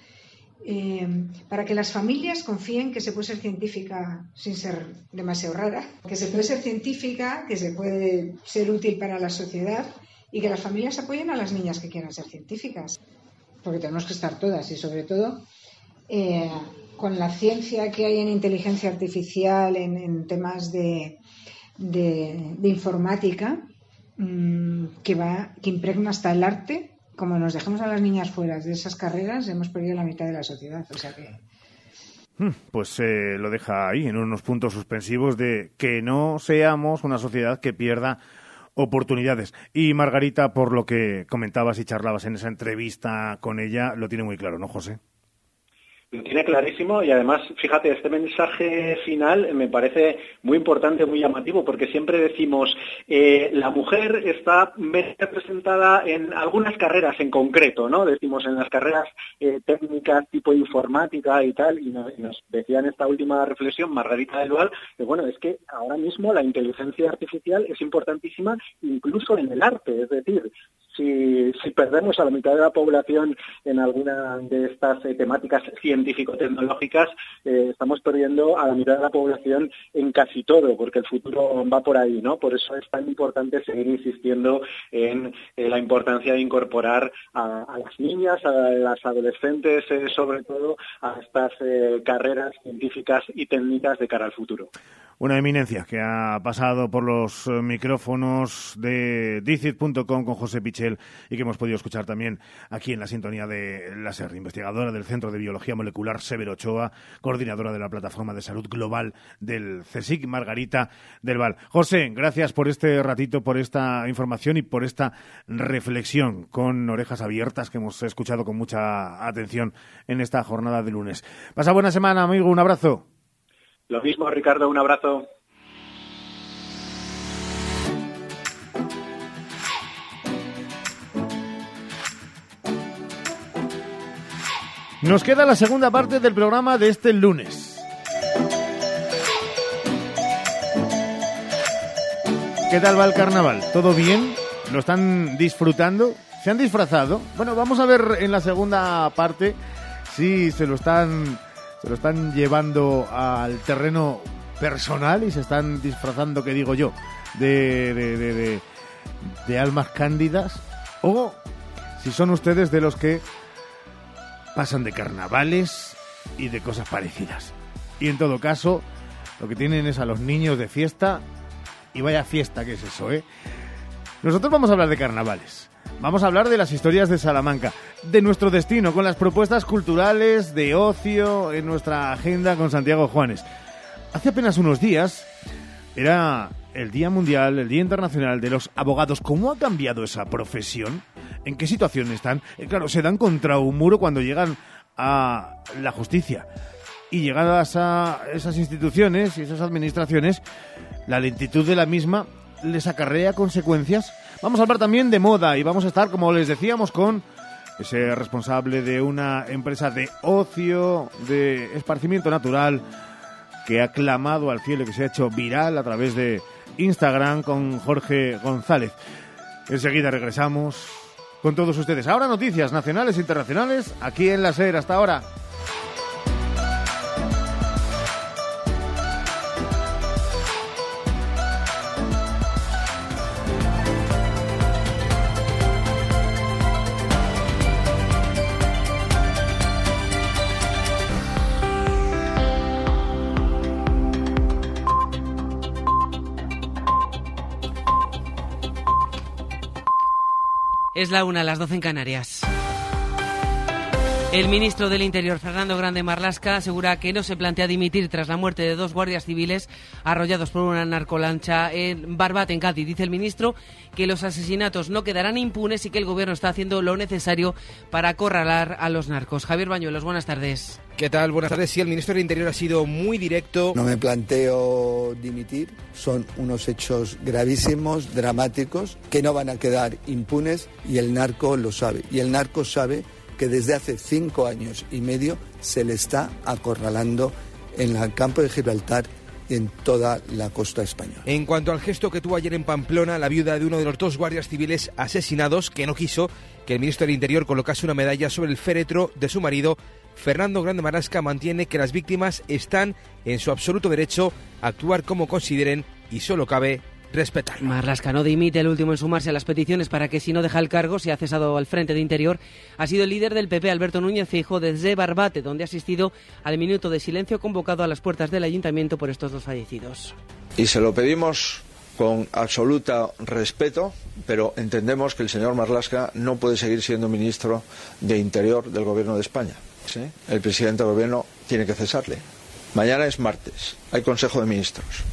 Eh, para que las familias confíen que se puede ser científica sin ser demasiado rara, que se puede ser científica, que se puede ser útil para la sociedad y que las familias apoyen a las niñas que quieran ser científicas, porque tenemos que estar todas y sobre todo eh, con la ciencia que hay en inteligencia artificial, en, temas de, informática, mm, que, va, que impregna hasta el arte como nos dejemos a las niñas fuera de esas carreras, hemos perdido la mitad de la sociedad. O sea que. Hmm, pues eh, lo deja ahí, en unos puntos suspensivos de que no seamos una sociedad que pierda oportunidades. Y Margarita, por lo que comentabas y charlabas en esa entrevista con ella, lo tiene muy claro, ¿no, José? Lo tiene clarísimo y además, fíjate, este mensaje final me parece muy importante, muy llamativo, porque siempre decimos, eh, la mujer está representada en algunas carreras en concreto, ¿no? Decimos en las carreras eh, técnicas tipo informática y tal, y nos, decía en esta última reflexión Margarita del Val, que bueno, es que ahora mismo la inteligencia artificial es importantísima incluso en el arte, es decir, si, perdemos a la mitad de la población en alguna de estas eh, temáticas científico-tecnológicas, eh, estamos perdiendo a la mitad de la población en casi todo, porque el futuro va por ahí, ¿no? Por eso es tan importante seguir insistiendo en eh, la importancia de incorporar a, las niñas, a las adolescentes, sobre todo, a estas carreras científicas y técnicas de cara al futuro una eminencia que ha pasado por los micrófonos de Dicit.com con José Pichel y que hemos podido escuchar también aquí en la sintonía de la SER, investigadora del Centro de Biología Molecular Severo Ochoa, coordinadora de la Plataforma de Salud Global del CSIC, Margarita del Val. José, gracias por este ratito, por esta información y por esta reflexión con orejas abiertas que hemos escuchado con mucha atención en esta jornada de lunes. Pasa buena semana, amigo, un abrazo. Lo mismo, Ricardo, un abrazo. Nos queda la segunda parte del programa de este lunes. ¿Qué tal va el carnaval? ¿Todo bien? ¿Lo están disfrutando? ¿Se han disfrazado? Bueno, vamos a ver en la segunda parte si se lo están se lo están llevando al terreno personal y se están disfrazando, que digo yo, de, de, de, almas cándidas o si son ustedes de los que pasan de carnavales y de cosas parecidas. Y en todo caso, lo que tienen es a los niños de fiesta y vaya fiesta que es eso, ¿eh? Nosotros vamos a hablar de carnavales. Vamos a hablar de las historias de Salamanca, de nuestro destino, con las propuestas culturales, de ocio, en nuestra agenda con Santiago Juanes. Hace apenas unos días era el Día Mundial, el Día Internacional de los Abogados. ¿Cómo ha cambiado esa profesión? ¿En qué situación están? Eh, claro, se dan contra un muro cuando llegan a la justicia. Y llegadas a esas instituciones y esas administraciones, la lentitud de la misma les acarrea consecuencias Vamos a hablar también de moda y vamos a estar, como les decíamos, con ese responsable de una empresa de ocio, de esparcimiento natural, que ha clamado al cielo, que se ha hecho viral a través de Instagram con Jorge González. Enseguida regresamos con todos ustedes. Ahora noticias nacionales e internacionales aquí en la SER. Hasta ahora. Es la una, las doce en Canarias. El ministro del Interior, Fernando Grande Marlasca, asegura que no se plantea dimitir tras la muerte de dos guardias civiles arrollados por una narcolancha en Barbate, en Cádiz. Dice el ministro que los asesinatos no quedarán impunes y que el gobierno está haciendo lo necesario para acorralar a los narcos. Javier Bañuelos, buenas tardes. ¿Qué tal? Buenas tardes. Sí, el ministro del Interior ha sido muy directo. No me planteo dimitir. Son unos hechos gravísimos, dramáticos, que no van a quedar impunes y el narco lo sabe. Y el narco sabe que desde hace cinco años y medio se le está acorralando en el campo de Gibraltar y en toda la costa española. En cuanto al gesto que tuvo ayer en Pamplona, la viuda de uno de los dos guardias civiles asesinados, que no quiso que el ministro del Interior colocase una medalla sobre el féretro de su marido, Fernando Grande Marasca mantiene que las víctimas están en su absoluto derecho a actuar como consideren y solo cabe respetar. Marlasca no dimite el último en sumarse a las peticiones para que si no deja el cargo se ha cesado al frente de Interior. Ha sido el líder del PP, Alberto Núñez Fijo, desde Barbate, donde ha asistido al minuto de silencio convocado a las puertas del ayuntamiento por estos dos fallecidos. Y se lo pedimos con absoluto respeto, pero entendemos que el señor Marlasca no puede seguir siendo ministro de Interior del Gobierno de España. El presidente del Gobierno tiene que cesarle. Mañana es martes, hay Consejo de Ministros.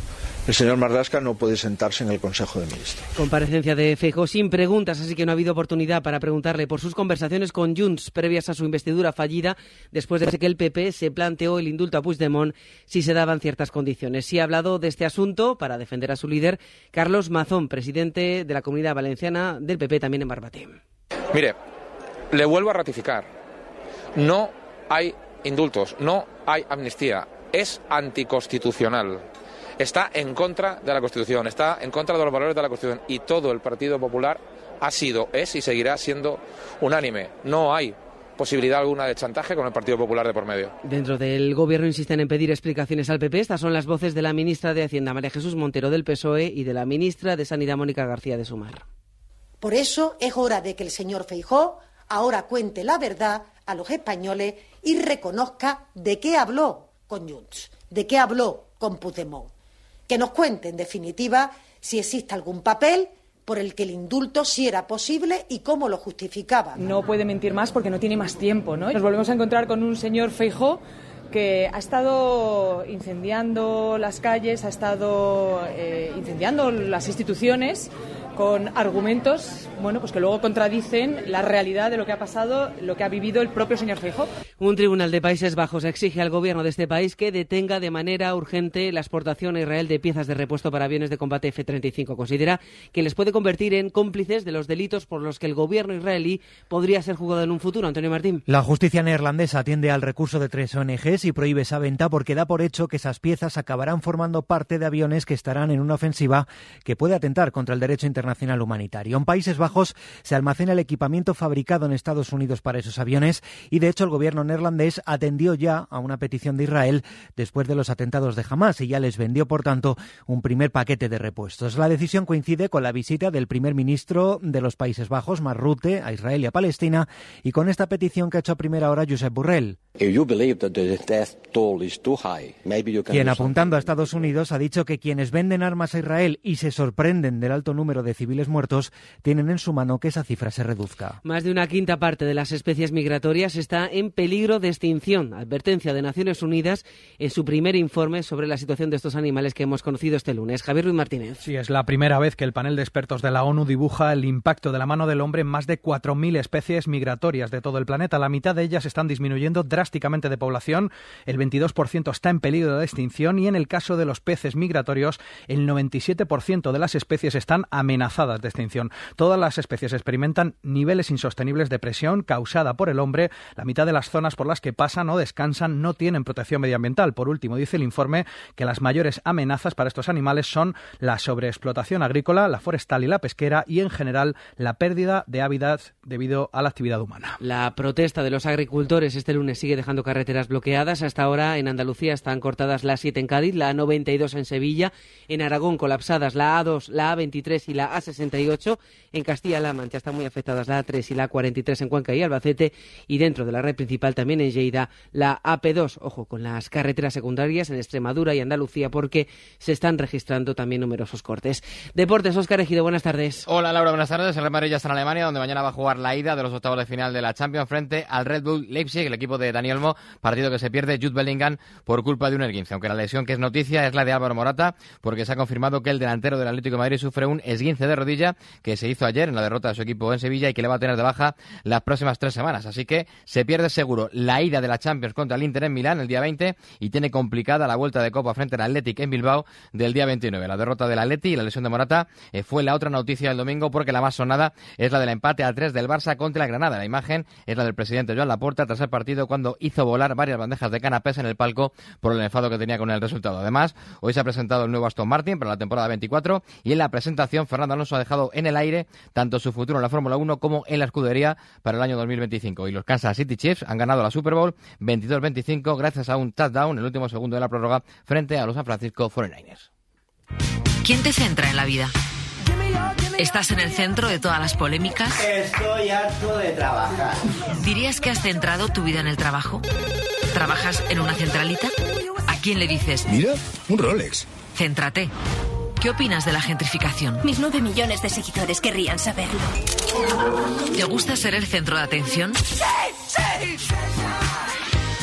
El señor Marlaska no puede sentarse en el Consejo de Ministros. Comparecencia de Feijóo sin preguntas, así que no ha habido oportunidad para preguntarle por sus conversaciones con Junts previas a su investidura fallida, después de que el PP se planteó el indulto a Puigdemont si se daban ciertas condiciones. Sí ha hablado de este asunto para defender a su líder, Carlos Mazón, presidente de la Comunidad Valenciana del PP, también en Barbate. Mire, le vuelvo a ratificar. No hay indultos, no hay amnistía. Es anticonstitucional está en contra de la Constitución, está en contra de los valores de la Constitución y todo el Partido Popular ha sido, es y seguirá siendo unánime. No hay posibilidad alguna de chantaje con el Partido Popular de por medio. Dentro del Gobierno insisten en pedir explicaciones al PP. Estas son las voces de la ministra de Hacienda, María Jesús Montero, del PSOE, y de la ministra de Sanidad, Mónica García de Sumar. Por eso es hora de que el señor Feijó ahora cuente la verdad a los españoles y reconozca de qué habló con Junts, de qué habló con Puigdemont que nos cuente, en definitiva, si existe algún papel por el que el indulto sí era posible y cómo lo justificaba. No puede mentir más porque no tiene más tiempo, ¿no? Nos volvemos a encontrar con un señor Feijó que ha estado incendiando las calles, ha estado eh, incendiando las instituciones con argumentos, bueno, pues que luego contradicen la realidad de lo que ha pasado, lo que ha vivido el propio señor Feijóo. Un tribunal de Países Bajos exige al gobierno de este país que detenga de manera urgente la exportación a Israel de piezas de repuesto para aviones de combate F-35. Considera que les puede convertir en cómplices de los delitos por los que el gobierno israelí podría ser jugado en un futuro. Antonio Martín. La justicia neerlandesa atiende al recurso de tres ONGs y prohíbe esa venta porque da por hecho que esas piezas acabarán formando parte de aviones que estarán en una ofensiva que puede atentar contra el derecho internacional internacional humanitario. En Países Bajos se almacena el equipamiento fabricado en Estados Unidos para esos aviones y, de hecho, el gobierno neerlandés atendió ya a una petición de Israel después de los atentados de Hamas y ya les vendió, por tanto, un primer paquete de repuestos. La decisión coincide con la visita del primer ministro de los Países Bajos, Marrute, a Israel y a Palestina y con esta petición que ha hecho a primera hora Josep Burrell. Quien apuntando a Estados Unidos ha dicho que quienes venden armas a Israel y se sorprenden del alto número de civiles muertos tienen en su mano que esa cifra se reduzca. Más de una quinta parte de las especies migratorias está en peligro de extinción. Advertencia de Naciones Unidas en su primer informe sobre la situación de estos animales que hemos conocido este lunes. Javier Ruiz Martínez. Sí, es la primera vez que el panel de expertos de la ONU dibuja el impacto de la mano del hombre en más de 4.000 especies migratorias de todo el planeta. La mitad de ellas están disminuyendo drásticamente de población. El 22% está en peligro de extinción y en el caso de los peces migratorios, el 97% de las especies están amenazadas de extinción. Todas las especies experimentan niveles insostenibles de presión causada por el hombre. La mitad de las zonas por las que pasan o descansan no tienen protección medioambiental. Por último, dice el informe que las mayores amenazas para estos animales son la sobreexplotación agrícola, la forestal y la pesquera y, en general, la pérdida de hábitat debido a la actividad humana. La protesta de los agricultores este lunes sigue dejando carreteras bloqueadas. Hasta ahora en Andalucía están cortadas la 7 en Cádiz, la A92 en Sevilla, en Aragón colapsadas la A2, la A23 y la A68. En Castilla-La Mancha están muy afectadas la A3 y la A43 en Cuenca y Albacete. Y dentro de la red principal también en Lleida la AP2. Ojo con las carreteras secundarias en Extremadura y Andalucía porque se están registrando también numerosos cortes. Deportes, Oscar Ejido, buenas tardes. Hola Laura, buenas tardes. El Real Madrid ya está en Alemania donde mañana va a jugar la ida de los octavos de final de la Champions frente al Red Bull Leipzig, el equipo de Dani Olmo, partido que se pierde Jude Bellingham por culpa de un esguince, aunque la lesión que es noticia es la de Álvaro Morata, porque se ha confirmado que el delantero del Atlético Madrid sufre un esguince de rodilla que se hizo ayer en la derrota de su equipo en Sevilla y que le va a tener de baja las próximas tres semanas. Así que se pierde seguro la ida de la Champions contra el Inter en Milán el día 20 y tiene complicada la vuelta de Copa frente al Athletic en Bilbao del día 29. La derrota del Atleti y la lesión de Morata eh, fue la otra noticia del domingo porque la más sonada es la del empate al 3 del Barça contra el Granada. La imagen es la del presidente Joan Laporta tras el partido cuando hizo volar varias bandejas de canapés en el palco por el enfado que tenía con el resultado. Además, hoy se ha presentado el nuevo Aston Martin para la temporada 24 y en la presentación Fernando Alonso ha dejado en el aire tanto su futuro en la Fórmula 1 como en la escudería para el año 2025. Y los Kansas City Chiefs han ganado la Super Bowl 22-25 gracias a un touchdown en el último segundo de la prórroga frente a los San Francisco 49ers. ¿Quién te centra en la vida? ¿Estás en el centro de todas las polémicas? Estoy harto de trabajar. ¿Dirías que has centrado tu vida en el trabajo? ¿Trabajas en una centralita? ¿A quién le dices? Mira, un Rolex. Céntrate. ¿Qué opinas de la gentrificación? Mis nueve millones de seguidores querrían saberlo. ¿Te gusta ser el centro de atención? ¡Sí! ¡Sí!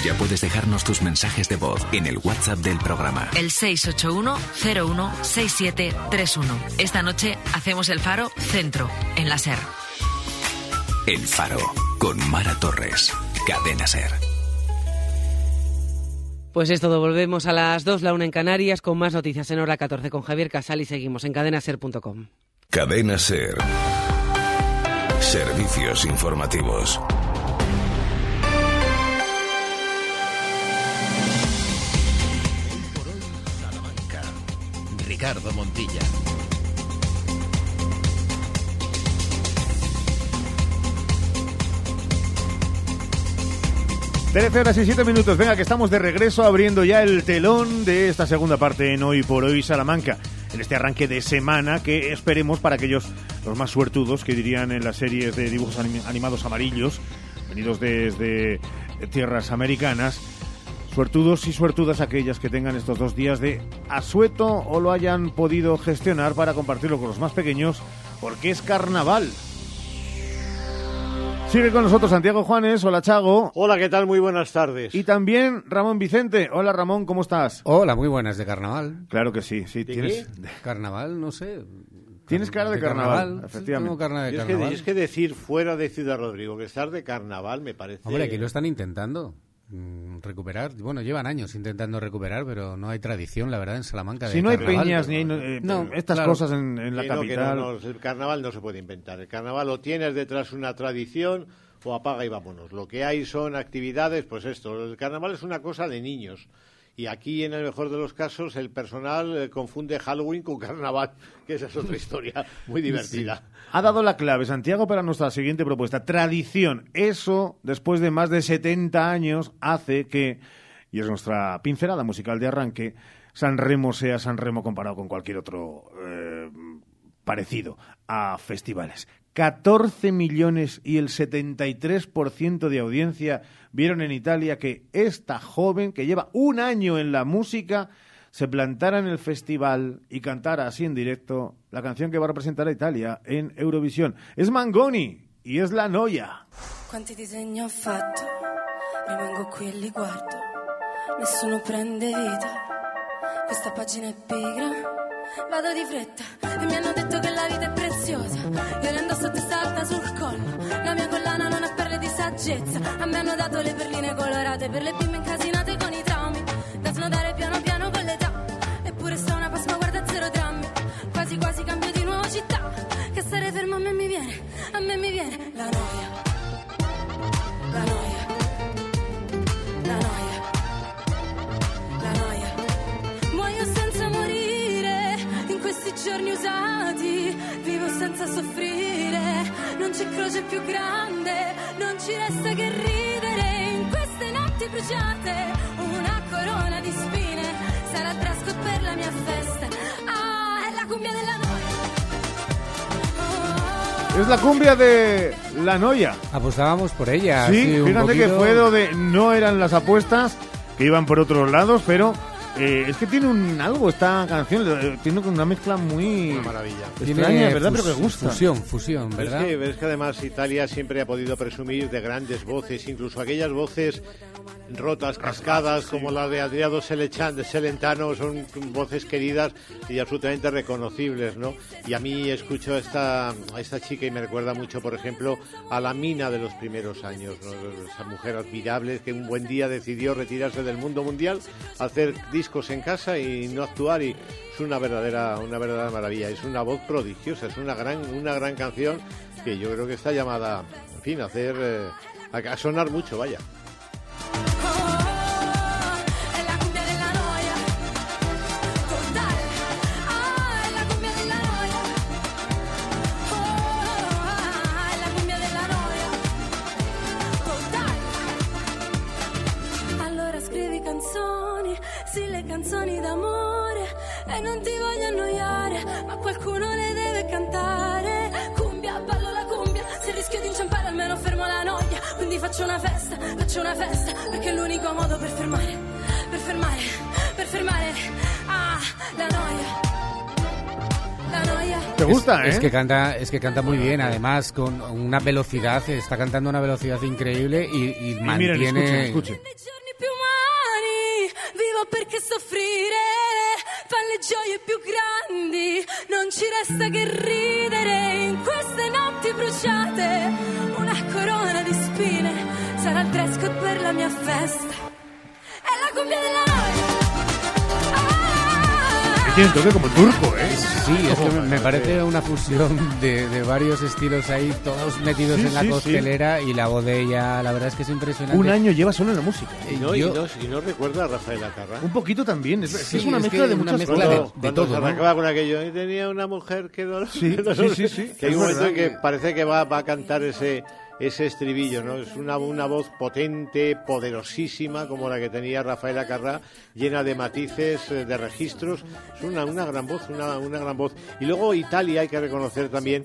Ya puedes dejarnos tus mensajes de voz en el WhatsApp del programa. El 681-016731. Esta noche hacemos el faro centro, en la SER. El Faro, con Mara Torres. Cadena Ser. Pues es todo, volvemos a las 2, la 1 en Canarias, con más noticias en hora 14 con Javier Casal y seguimos en cadenaser.com. Cadena Ser. Servicios informativos. Ricardo Montilla. 13 horas y 7 minutos. Venga, que estamos de regreso abriendo ya el telón de esta segunda parte en Hoy por Hoy Salamanca. En este arranque de semana que esperemos para aquellos, los más suertudos, que dirían en las series de dibujos animados amarillos, venidos desde tierras americanas, Suertudos y suertudas aquellas que tengan estos dos días de asueto o lo hayan podido gestionar para compartirlo con los más pequeños, porque es carnaval. Sigue con nosotros Santiago Juanes. Hola, Chago. Hola, ¿qué tal? Muy buenas tardes. Y también Ramón Vicente. Hola, Ramón, ¿cómo estás? Hola, muy buenas. ¿De carnaval? Claro que sí. sí ¿De Carnaval, no sé. Tienes cara de, carnaval, efectivamente. Tengo cara de es carnaval. Que, es que decir fuera de Ciudad Rodrigo que estar de carnaval me parece... Hombre, aquí lo están intentando recuperar. Bueno, llevan años intentando recuperar, pero no hay tradición, la verdad, en Salamanca. Si no hay peñas ni hay eh, no, estas cosas en, la capital. el carnaval no se puede inventar. El carnaval lo tienes detrás una tradición o apaga y vámonos. Lo que hay son actividades, pues esto, el carnaval es una cosa de niños. Y aquí, en el mejor de los casos, el personal eh, confunde Halloween con carnaval, que esa es otra *laughs* historia muy divertida. Ha dado la clave, Santiago, para nuestra siguiente propuesta. Tradición. Eso, después de más de 70 años, hace que, y es nuestra pincelada musical de arranque, San Remo sea San Remo comparado con cualquier otro eh, parecido a festivales. 14 millones y el 73% de audiencia vieron en Italia que esta joven, que lleva un año en la música, se plantara en el festival y cantara así en directo la canción que va a representar a Italia en Eurovisión. Es Mangoni y es La Noia. Quanti disegni ho fatto, rimango qui e li guardo, nessuno prende vita, questa pagina è pigra, vado di fretta e mi hanno detto che la vita è preziosa, io le indosso testa alta sul collo, la mia collana non ha perle di saggezza, a me hanno dato le perline colorate per le bimbe incasinate con i traumi, da snodare piano piano con l'età, eppure sto una Pasqua guarda zero drammi, quasi quasi cambio di nuovo città, che stare fermo a me mi viene, a me mi viene. La noia. Giorni usati. Vivo senza soffrire, non c'è croce più grande, non ci resta che ridere in queste notti bruciate. Una corona di spine sarà dress code per la mia festa. Ah, è la cumbia della Es la cumbia de La Noia. Apostábamos por ella. Sí, fíjate que fue donde no eran las apuestas, que iban por otros lados, pero eh, es que tiene un algo esta canción, eh, tiene una mezcla muy Una maravilla. extraña, ¿verdad? Pero que gusta. Fusión, fusión, ¿verdad? que, ves que además Italia siempre ha podido presumir de grandes voces, incluso aquellas voces rotas, cascadas, como la de Adriano Selechan, de Celentano, son voces queridas y absolutamente reconocibles, ¿no? Y a mí escucho a esta, a esta chica y me recuerda mucho, por ejemplo, a la mina de los primeros años, ¿no? Esa mujer admirable que un buen día decidió retirarse del mundo mundial, hacer discos en casa y no actuar y es una verdadera, una verdadera maravilla. Es una voz prodigiosa, es una gran, una gran canción que yo creo que está llamada, en fin, a hacer, eh, a, a sonar mucho, vaya. Canzoni d'amore e non ti voglio annoiare, ma qualcuno le deve cantare. Cumbia, ballo la cumbia, se rischio di inciampare almeno fermo la noia. Quindi faccio una festa, faccio una festa, perché è l'unico modo per fermare, per fermare, per fermare, ah, la noia. La noia. ¿Te gusta, es, eh? Es que canta, es que canta muy bien, además con una velocidad, está cantando a una velocidad increíble y, y miren, mantiene. escuchen, escuchen. Vivo perché soffrire fa le gioie più grandi. Non ci resta che ridere in queste notti bruciate. Una corona di spine sarà il dress per la mia festa. È la cumbia della noia. Tiene un toque como turco, ¿eh? Sí, es que me, parece una fusión de, de varios estilos ahí, todos metidos Sí, en la sí, sí. costelera y la voz de ella, la verdad es que es impresionante. Un año lleva solo en la música. Y no, y Yo- no, y no recuerda a Rafael Acarra. Un poquito también. Es, es Sí, una es mezcla de una muchas mezcla cosas. de- Cuando todo, se ¿no? arrancaba con aquello, y tenía una mujer que *laughs* dolor. Sí, que dolor". sí, sí, sí, Que hay es un momento verdad. en que parece que va, va a cantar ese ese estribillo, ¿no? Es una, una voz potente, poderosísima, como la que tenía Rafael Acarrá, llena de matices, eh, de registros. Es una, una gran voz, una, una gran voz. Y luego Italia, hay que reconocer también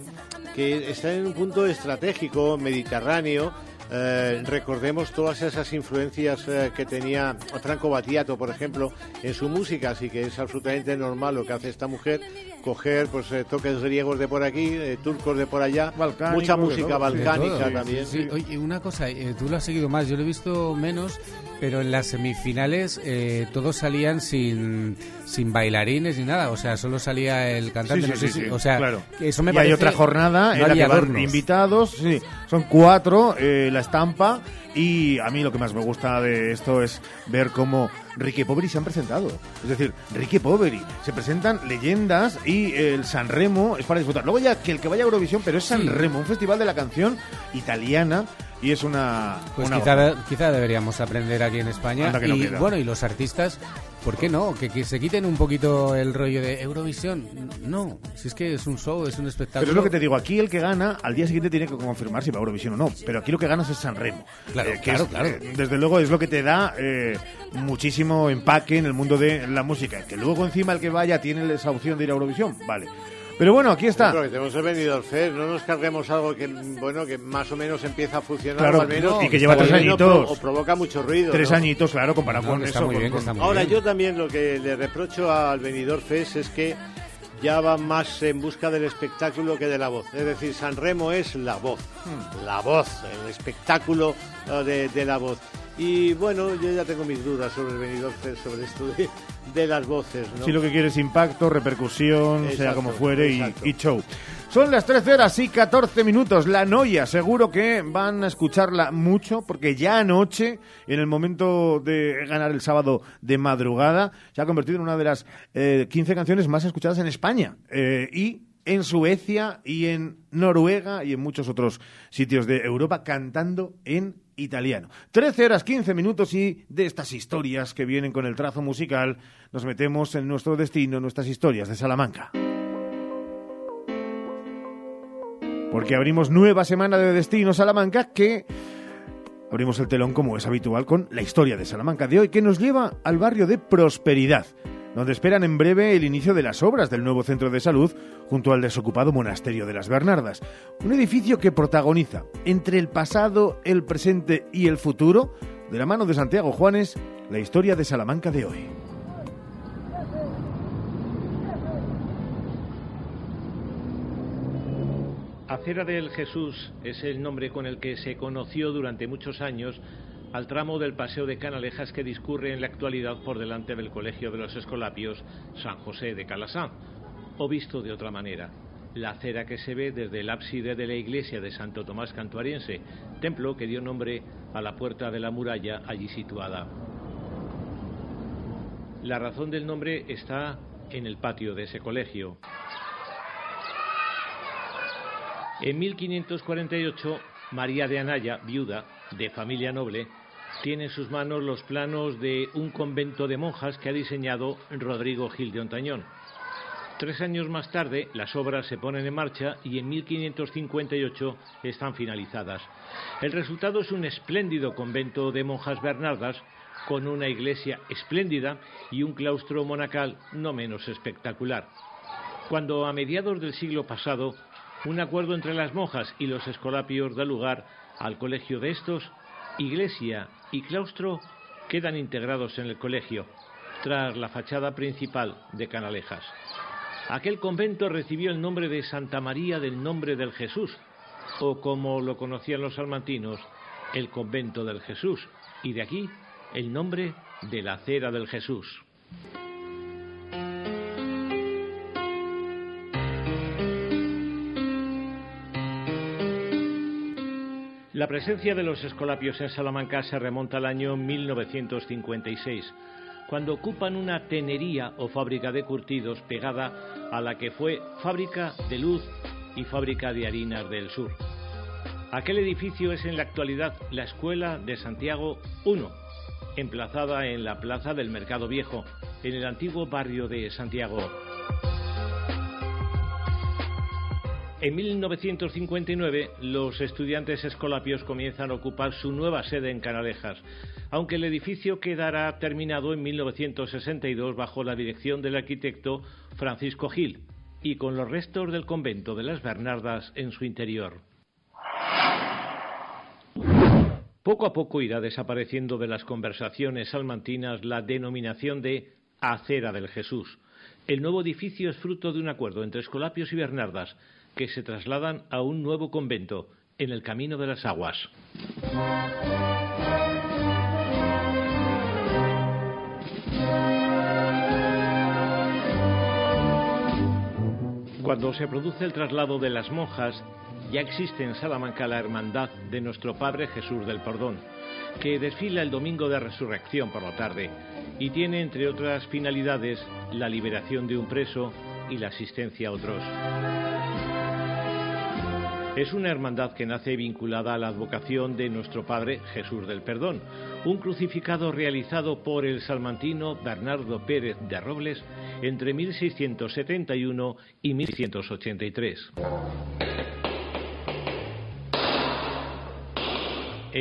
que está en un punto estratégico, mediterráneo, eh, recordemos todas esas influencias eh, que tenía Franco Battiato, por ejemplo, en su música, así que es absolutamente normal lo que hace esta mujer, coger pues eh, toques griegos de por aquí, eh, turcos de por allá, mucha música todo, balcánica también. Sí, sí. Oye, una cosa, eh, tú lo has seguido más, yo lo he visto menos, pero en las semifinales eh, todos salían sin, sin bailarines ni nada, o sea, solo salía el cantante. Sí, no sí, sé sí, si- sí, o sea, claro. eso me y parece. hay otra jornada no en la que van invitados, sí, son cuatro, eh, la estampa, y a mí lo que más me gusta de esto es ver cómo Ricky Poveri se han presentado. Es decir, Ricky Poveri, se presentan leyendas y el San Remo es para disfrutar. Luego ya que el que vaya a Eurovisión, pero es San Sí. Remo, un festival de la canción italiana, y es una... Pues una quizá, quizá deberíamos aprender aquí en España. No y bueno, y los artistas, ¿por qué no? Que, que se quiten un poquito el rollo de Eurovisión. No, si es que es un show, es un espectáculo. Pero es lo que te digo, aquí el que gana al día siguiente tiene que confirmar si va a Eurovisión o no. Pero aquí lo que ganas es San Remo. Claro, que claro, es, claro. eh, desde luego es lo que te da eh, muchísimo empaque en el mundo de la música. Que luego encima el que vaya tiene esa opción de ir a Eurovisión, vale. Pero bueno, aquí está. Pero que tenemos el Benidorm Fest, no nos carguemos algo que bueno que más o menos empieza a funcionar Claro, al menos y que lleva o tres añitos. pro- o provoca mucho ruido. Tres ¿no? añitos, claro, comparado No, con está eso. muy bien, con- está muy Ahora, bien. yo también lo que le reprocho al Benidorm Fest es que ya va más en busca del espectáculo que de la voz. Es decir, San Remo es la voz, Hmm. la voz, el espectáculo eh, de, de la voz. Y bueno, yo ya tengo mis dudas sobre el Benidorm sobre esto de, de las voces. ¿no? Si lo que quieres impacto, repercusión, sea como fuere, y show. Son las 13 horas y 14 minutos. La Noia, seguro que van a escucharla mucho, porque ya anoche, en el momento de ganar el sábado de madrugada, se ha convertido en una de las eh, 15 canciones más escuchadas en España. Eh, y en Suecia y en Noruega y en muchos otros sitios de Europa cantando en italiano. 13 horas 15 minutos y de estas historias que vienen con el trazo musical nos metemos en nuestro destino, nuestras historias de Salamanca. Porque abrimos nueva semana de Destino Salamanca que abrimos el telón como es habitual con la historia de Salamanca de hoy que nos lleva al barrio de Prosperidad, donde esperan en breve el inicio de las obras del nuevo centro de salud junto al desocupado monasterio de las Bernardas, un edificio que protagoniza entre el pasado, el presente y el futuro, de la mano de Santiago Juanes, la historia de Salamanca de hoy. Acera del Jesús es el nombre con el que se conoció durante muchos años al tramo del Paseo de Canalejas que discurre en la actualidad por delante del Colegio de los Escolapios San José de Calasán, o visto de otra manera, la acera que se ve desde el ábside de la iglesia de Santo Tomás Cantuariense, templo que dio nombre a la puerta de la muralla allí situada. La razón del nombre está en el patio de ese colegio. En 1548, María de Anaya, viuda, de familia noble, tiene en sus manos los planos de un convento de monjas que ha diseñado Rodrigo Gil de Ontañón. Tres años más tarde, las obras se ponen en marcha y en 1558 están finalizadas. El resultado es un espléndido convento de monjas bernardas con una iglesia espléndida y un claustro monacal no menos espectacular. Cuando a mediados del siglo pasado un acuerdo entre las monjas y los escolapios da lugar al colegio de estos, iglesia y claustro quedan integrados en el colegio, tras la fachada principal de Canalejas. Aquel convento recibió el nombre de Santa María del Nombre del Jesús, o como lo conocían los salmantinos, el convento del Jesús, y de aquí el nombre de la cera del Jesús. La presencia de los escolapios en Salamanca se remonta al año 1956, cuando ocupan una tenería o fábrica de curtidos pegada a la que fue Fábrica de Luz y Fábrica de Harinas del Sur. Aquel edificio es en la actualidad la Escuela de Santiago I, emplazada en la Plaza del Mercado Viejo, en el antiguo barrio de Santiago. En 1959, los estudiantes escolapios comienzan a ocupar su nueva sede en Canalejas, aunque el edificio quedará terminado en 1962 bajo la dirección del arquitecto Francisco Gil y con los restos del convento de las Bernardas en su interior. Poco a poco irá desapareciendo de las conversaciones salmantinas la denominación de Acera del Jesús. El nuevo edificio es fruto de un acuerdo entre Escolapios y Bernardas, que se trasladan a un nuevo convento en el Camino de las Aguas. Cuando se produce el traslado de las monjas, ya existe en Salamanca la Hermandad de nuestro Padre Jesús del Perdón, que desfila el domingo de resurrección por la tarde y tiene, entre otras finalidades, la liberación de un preso y la asistencia a otros. Es una hermandad que nace vinculada a la advocación de nuestro Padre Jesús del Perdón, un crucificado realizado por el salmantino Bernardo Pérez de Robles entre 1671 y 1683.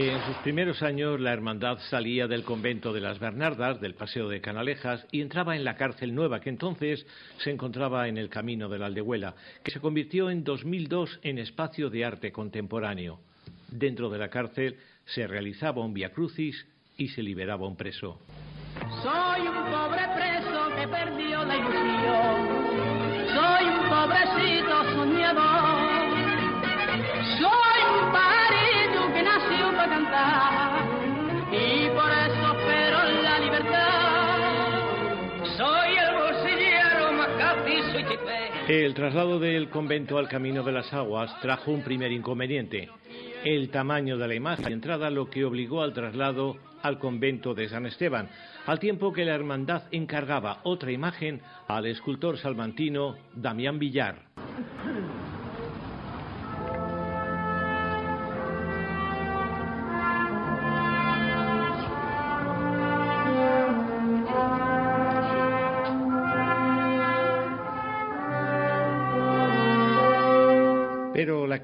En sus primeros años la hermandad salía del convento de las Bernardas, del Paseo de Canalejas, y entraba en la cárcel nueva, que entonces se encontraba en el camino de la Aldehuela, que se convirtió en 2002 en espacio de arte contemporáneo. Dentro de la cárcel se realizaba un via crucis y se liberaba un preso. Soy un pobre preso que perdió la ilusión. Soy un pobrecito soñador. Soy y por eso espero la libertad. Soy el bolsillero. El traslado del convento al Camino de las Aguas trajo un primer inconveniente, el tamaño de la imagen de entrada, lo que obligó al traslado al convento de San Esteban, al tiempo que la hermandad encargaba otra imagen al escultor salmantino Damián Villar.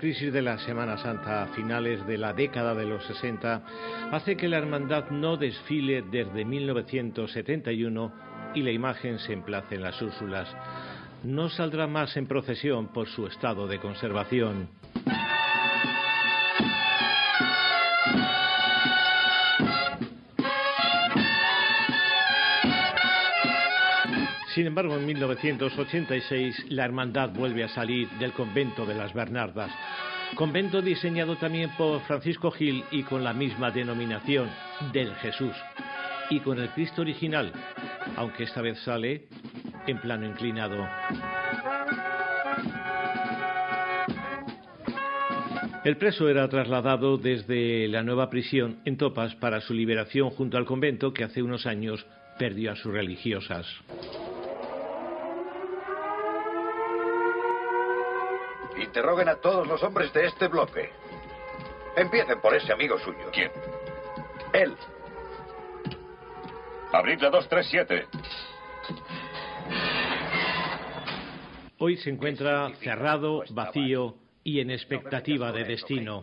Crisis de la Semana Santa a finales de la década de los 60 hace que la hermandad no desfile desde 1971 y la imagen se emplace en las Úrsulas. No saldrá más en procesión por su estado de conservación. Sin embargo, en 1986 la hermandad vuelve a salir del convento de las Bernardas, convento diseñado también por Francisco Gil y con la misma denominación del Jesús, y con el Cristo original, aunque esta vez sale en plano inclinado. El preso era trasladado desde la nueva prisión en Topas para su liberación junto al convento que hace unos años perdió a sus religiosas. Interroguen a todos los hombres de este bloque. Empiecen por ese amigo suyo. ¿Quién? Él. Abrid la 237. Hoy se encuentra cerrado, vacío y en expectativa de destino.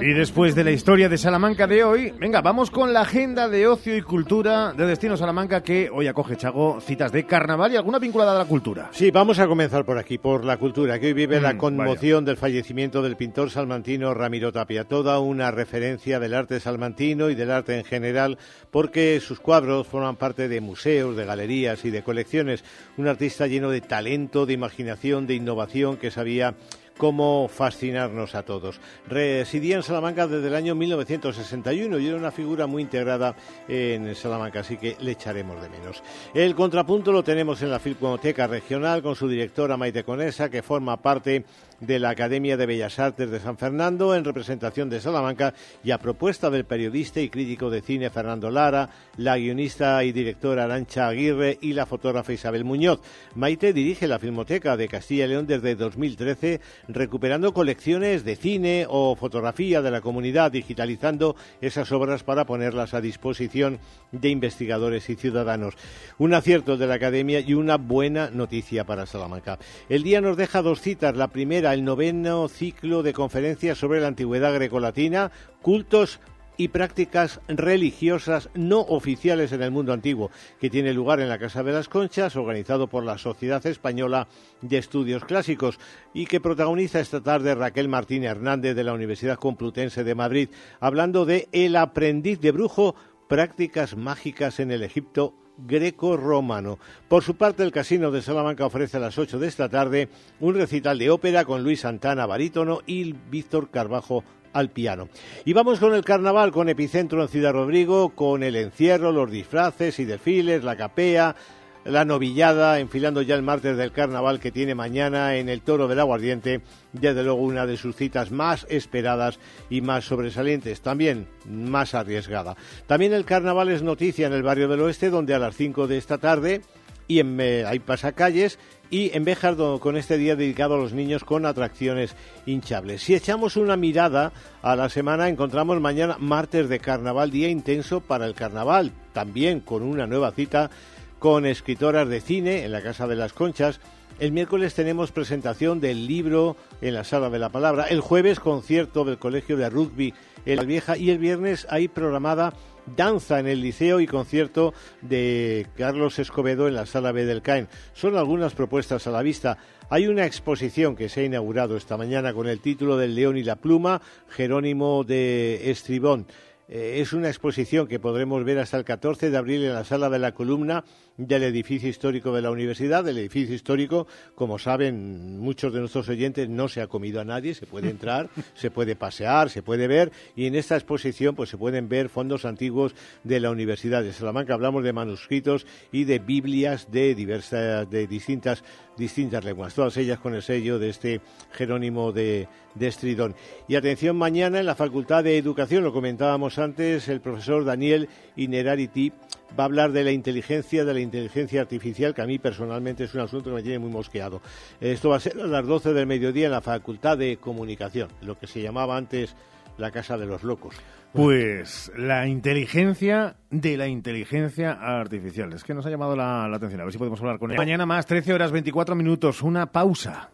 Y después de la historia de Salamanca de hoy, venga, vamos con la agenda de ocio y cultura de Destino Salamanca que hoy acoge Chago citas de carnaval y alguna vinculada a la cultura. Sí, vamos a comenzar por aquí, por la cultura, que hoy vive la Mm, conmoción del fallecimiento del pintor salmantino Ramiro Tapia. Toda una referencia del arte salmantino y del arte en general, porque sus cuadros forman parte de museos, de galerías y de colecciones. Un artista lleno de talento, de imaginación, de innovación, que sabía cómo fascinarnos a todos. Residía en Salamanca desde el año 1961 y era una figura muy integrada en Salamanca, así que le echaremos de menos. El contrapunto lo tenemos en la Filmoteca Regional con su directora Maite Conesa, que forma parte de la Academia de Bellas Artes de San Fernando en representación de Salamanca y a propuesta del periodista y crítico de cine Fernando Lara, la guionista y directora Arancha Aguirre y la fotógrafa Isabel Muñoz. Maite dirige la Filmoteca de Castilla y León desde 2013, recuperando colecciones de cine o fotografía de la comunidad, digitalizando esas obras para ponerlas a disposición de investigadores y ciudadanos. Un acierto de la Academia y una buena noticia para Salamanca. El día nos deja dos citas. La primera, el noveno ciclo de conferencias sobre la antigüedad grecolatina, cultos y prácticas religiosas no oficiales en el mundo antiguo, que tiene lugar en la Casa de las Conchas, organizado por la Sociedad Española de Estudios Clásicos, y que protagoniza esta tarde Raquel Martín Hernández de la Universidad Complutense de Madrid, hablando de El aprendiz de brujo, prácticas mágicas en el Egipto greco-romano. Por su parte, el Casino de Salamanca ofrece a las 8 de esta tarde un recital de ópera con Luis Santana, barítono, y Víctor Carbajo al piano. Y vamos con el carnaval, con epicentro en Ciudad Rodrigo, con el encierro, los disfraces y desfiles, la capea, la novillada, enfilando ya el martes del carnaval que tiene mañana en el Toro del Aguardiente, desde luego una de sus citas más esperadas y más sobresalientes, también más arriesgada. También el carnaval es noticia en el barrio del oeste, donde a las 5 de esta tarde y en, eh, hay pasacalles y en Béjar con este día dedicado a los niños con atracciones hinchables. Si echamos una mirada a la semana, encontramos mañana martes de carnaval, día intenso para el carnaval, también con una nueva cita con escritoras de cine en la Casa de las Conchas. El miércoles tenemos presentación del libro en la Sala de la Palabra. El jueves concierto del Colegio de Rugby en la Vieja y el viernes hay programada danza en el liceo y concierto de Carlos Escobedo en la Sala B del CAEN. Son algunas propuestas a la vista. Hay una exposición que se ha inaugurado esta mañana con el título del León y la Pluma, Jerónimo de Estribón. Eh, es una exposición que podremos ver hasta el 14 de abril en la sala de la columna del edificio histórico de la universidad. El edificio histórico, como saben muchos de nuestros oyentes, no se ha comido a nadie, se puede entrar, *laughs* se puede pasear, se puede ver y en esta exposición pues se pueden ver fondos antiguos de la Universidad de Salamanca. Hablamos de manuscritos y de Biblias de diversas de distintas distintas lenguas, todas ellas con el sello de este Jerónimo de, de Estridón. Y atención, mañana en la Facultad de Educación, lo comentábamos antes, el profesor Daniel Inerariti va a hablar de la inteligencia, de la inteligencia artificial, que a mí personalmente es un asunto que me tiene muy mosqueado. Esto va a ser a las 12 del mediodía en la Facultad de Comunicación, lo que se llamaba antes la Casa de los Locos. Pues la inteligencia de la inteligencia artificial. Es que nos ha llamado la, la atención. A ver si podemos hablar con él. Mañana más, 13 horas 24 minutos. Una pausa.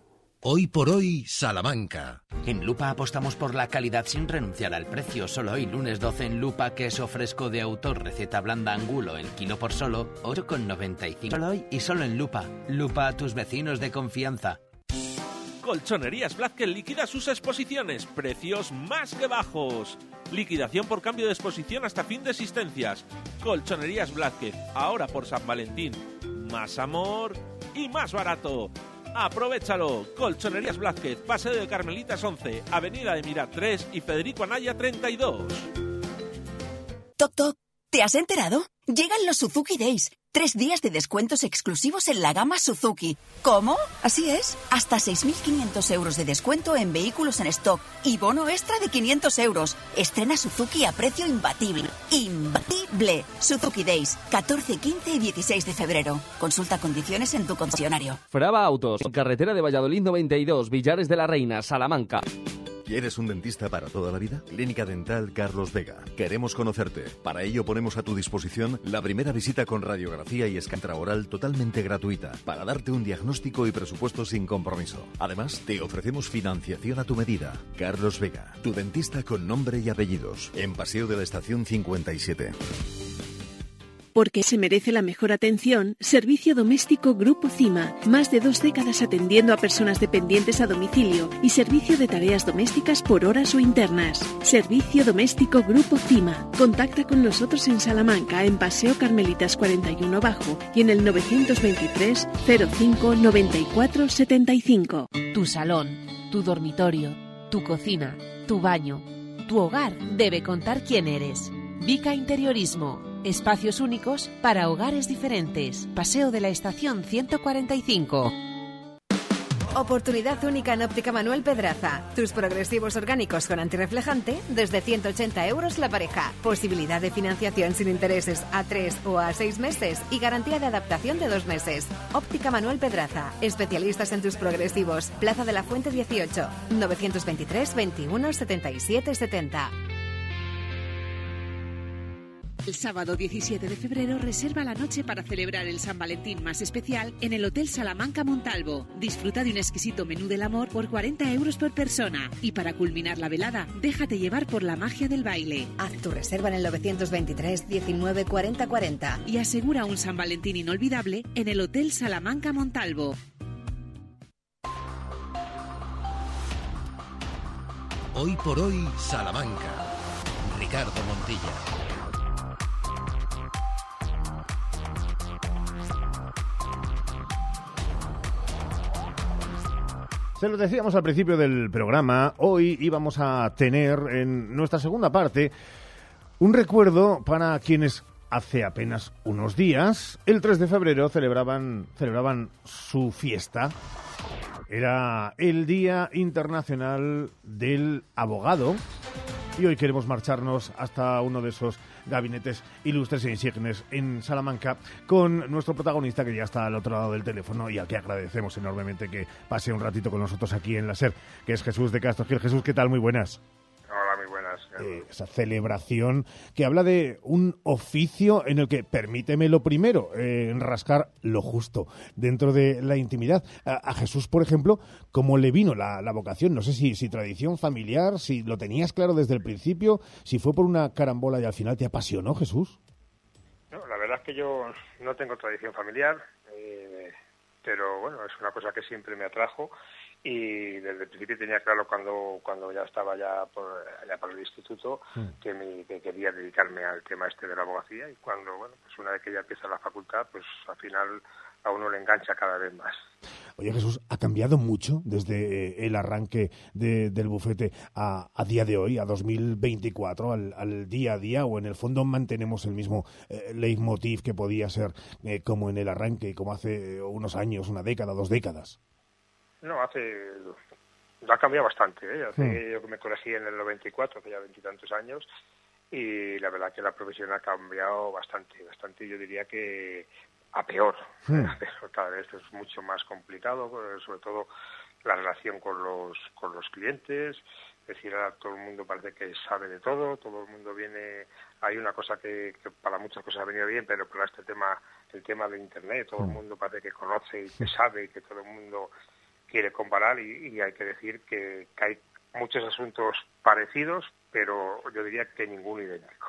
Hoy por hoy, Salamanca. En Lupa apostamos por la calidad sin renunciar al precio. Solo hoy, lunes 12 en Lupa, queso fresco de autor, receta blanda angulo, el kilo por solo, 8,95. Solo hoy y solo en Lupa. Lupa a tus vecinos de confianza. Colchonerías Blázquez liquida sus exposiciones. Precios más que bajos. Liquidación por cambio de exposición hasta fin de existencias. Colchonerías Blázquez, ahora por San Valentín. Más amor y más barato. Aprovechalo. Colchonerías Blázquez, Paseo de Carmelitas 11, Avenida de Mirat 3 y Federico Anaya 32. Toc Toc, ¿te has enterado? Llegan los Suzuki Days. Tres días de descuentos exclusivos en la gama Suzuki. ¿Cómo? Así es. Hasta 6.500 euros de descuento en vehículos en stock y bono extra de 500 euros. Estrena Suzuki a precio imbatible. ¡Imbatible! Suzuki Days, 14, 15 y 16 de febrero. Consulta condiciones en tu concesionario. Fraba Autos, carretera de Valladolid 92, Villares de la Reina, Salamanca. ¿Quieres un dentista para toda la vida? Clínica Dental Carlos Vega. Queremos conocerte. Para ello ponemos a tu disposición la primera visita con radiografía y escantra oral totalmente gratuita para darte un diagnóstico y presupuesto sin compromiso. Además, te ofrecemos financiación a tu medida. Carlos Vega, tu dentista con nombre y apellidos. En Paseo de la Estación 57. Porque se merece la mejor atención, Servicio Doméstico Grupo CIMA. Más de dos décadas atendiendo a personas dependientes a domicilio y servicio de tareas domésticas por horas o internas. Servicio Doméstico Grupo CIMA. Contacta con nosotros en Salamanca, en Paseo Carmelitas 41 Bajo y en el 923 05 94 75. Tu salón tu dormitorio, tu cocina, tu baño. Tu hogar debe contar quién eres. Vica Interiorismo. Espacios únicos para hogares diferentes. Paseo de la Estación 145. Oportunidad única en Óptica Manuel Pedraza. Tus progresivos orgánicos con antirreflejante desde 180 euros la pareja. Posibilidad de financiación sin intereses a 3 o a 6 meses y garantía de adaptación de 2 meses. Óptica Manuel Pedraza. Especialistas en tus progresivos. Plaza de la Fuente 18. 923 21 77 70. El sábado 17 de febrero reserva la noche para celebrar el San Valentín más especial en el Hotel Salamanca Montalvo. Disfruta de un exquisito menú del amor por 40 euros por persona. Y para culminar la velada, déjate llevar por la magia del baile. Haz tu reserva en el 923 19 40 40. Y asegura un San Valentín inolvidable en el Hotel Salamanca Montalvo. Hoy por hoy, Salamanca. Ricardo Montilla. Se lo decíamos al principio del programa, hoy íbamos a tener en nuestra segunda parte un recuerdo para quienes hace apenas unos días, el 3 de febrero, celebraban, celebraban su fiesta. Era el Día Internacional del Abogado y hoy queremos marcharnos hasta uno de esos gabinetes ilustres e insignes en Salamanca con nuestro protagonista que ya está al otro lado del teléfono y al que agradecemos enormemente que pase un ratito con nosotros aquí en la SER, que es Jesús de Castro Gil. Jesús, ¿qué tal? Muy buenas. Eh, esa celebración que habla de un oficio en el que, permíteme lo primero, eh, rascar lo justo dentro de la intimidad. A, a Jesús, por ejemplo, ¿cómo le vino la, la vocación? No sé si, si tradición familiar, si lo tenías claro desde el principio, si fue por una carambola y al final te apasionó, Jesús. No, la verdad es que yo no tengo tradición familiar, eh, pero bueno, es una cosa que siempre me atrajo y desde el principio tenía claro cuando cuando ya estaba ya por, allá por el instituto que, mi- que quería dedicarme al tema este de la abogacía y cuando bueno pues una vez que ya empieza la facultad pues al final a uno le engancha cada vez más Oye, Jesús, ¿ha cambiado mucho desde eh, el arranque de- del bufete a, a día de hoy, a 2024, al, al día a día? ¿O en el fondo mantenemos el mismo eh, leitmotiv que podía ser eh, como en el arranque, como hace unos años, una década, dos décadas? No hace ha cambiado bastante ¿eh? hace Mm. yo que me colegí en el 94 hace ya veintitantos años y la verdad que la profesión ha cambiado bastante bastante yo diría que a peor Mm. *laughs* pero cada vez es mucho más complicado, eh, sobre todo la relación con los, con los clientes. Es decir, ahora todo el mundo parece que sabe de todo, todo el mundo viene. Hay una cosa que, que para muchas cosas ha venido bien, pero para este tema, el tema de Internet, todo el mundo parece que conoce y que sabe y que todo el mundo quiere comparar y, hay que decir que, hay muchos asuntos parecidos, pero yo diría que ninguno idéntico.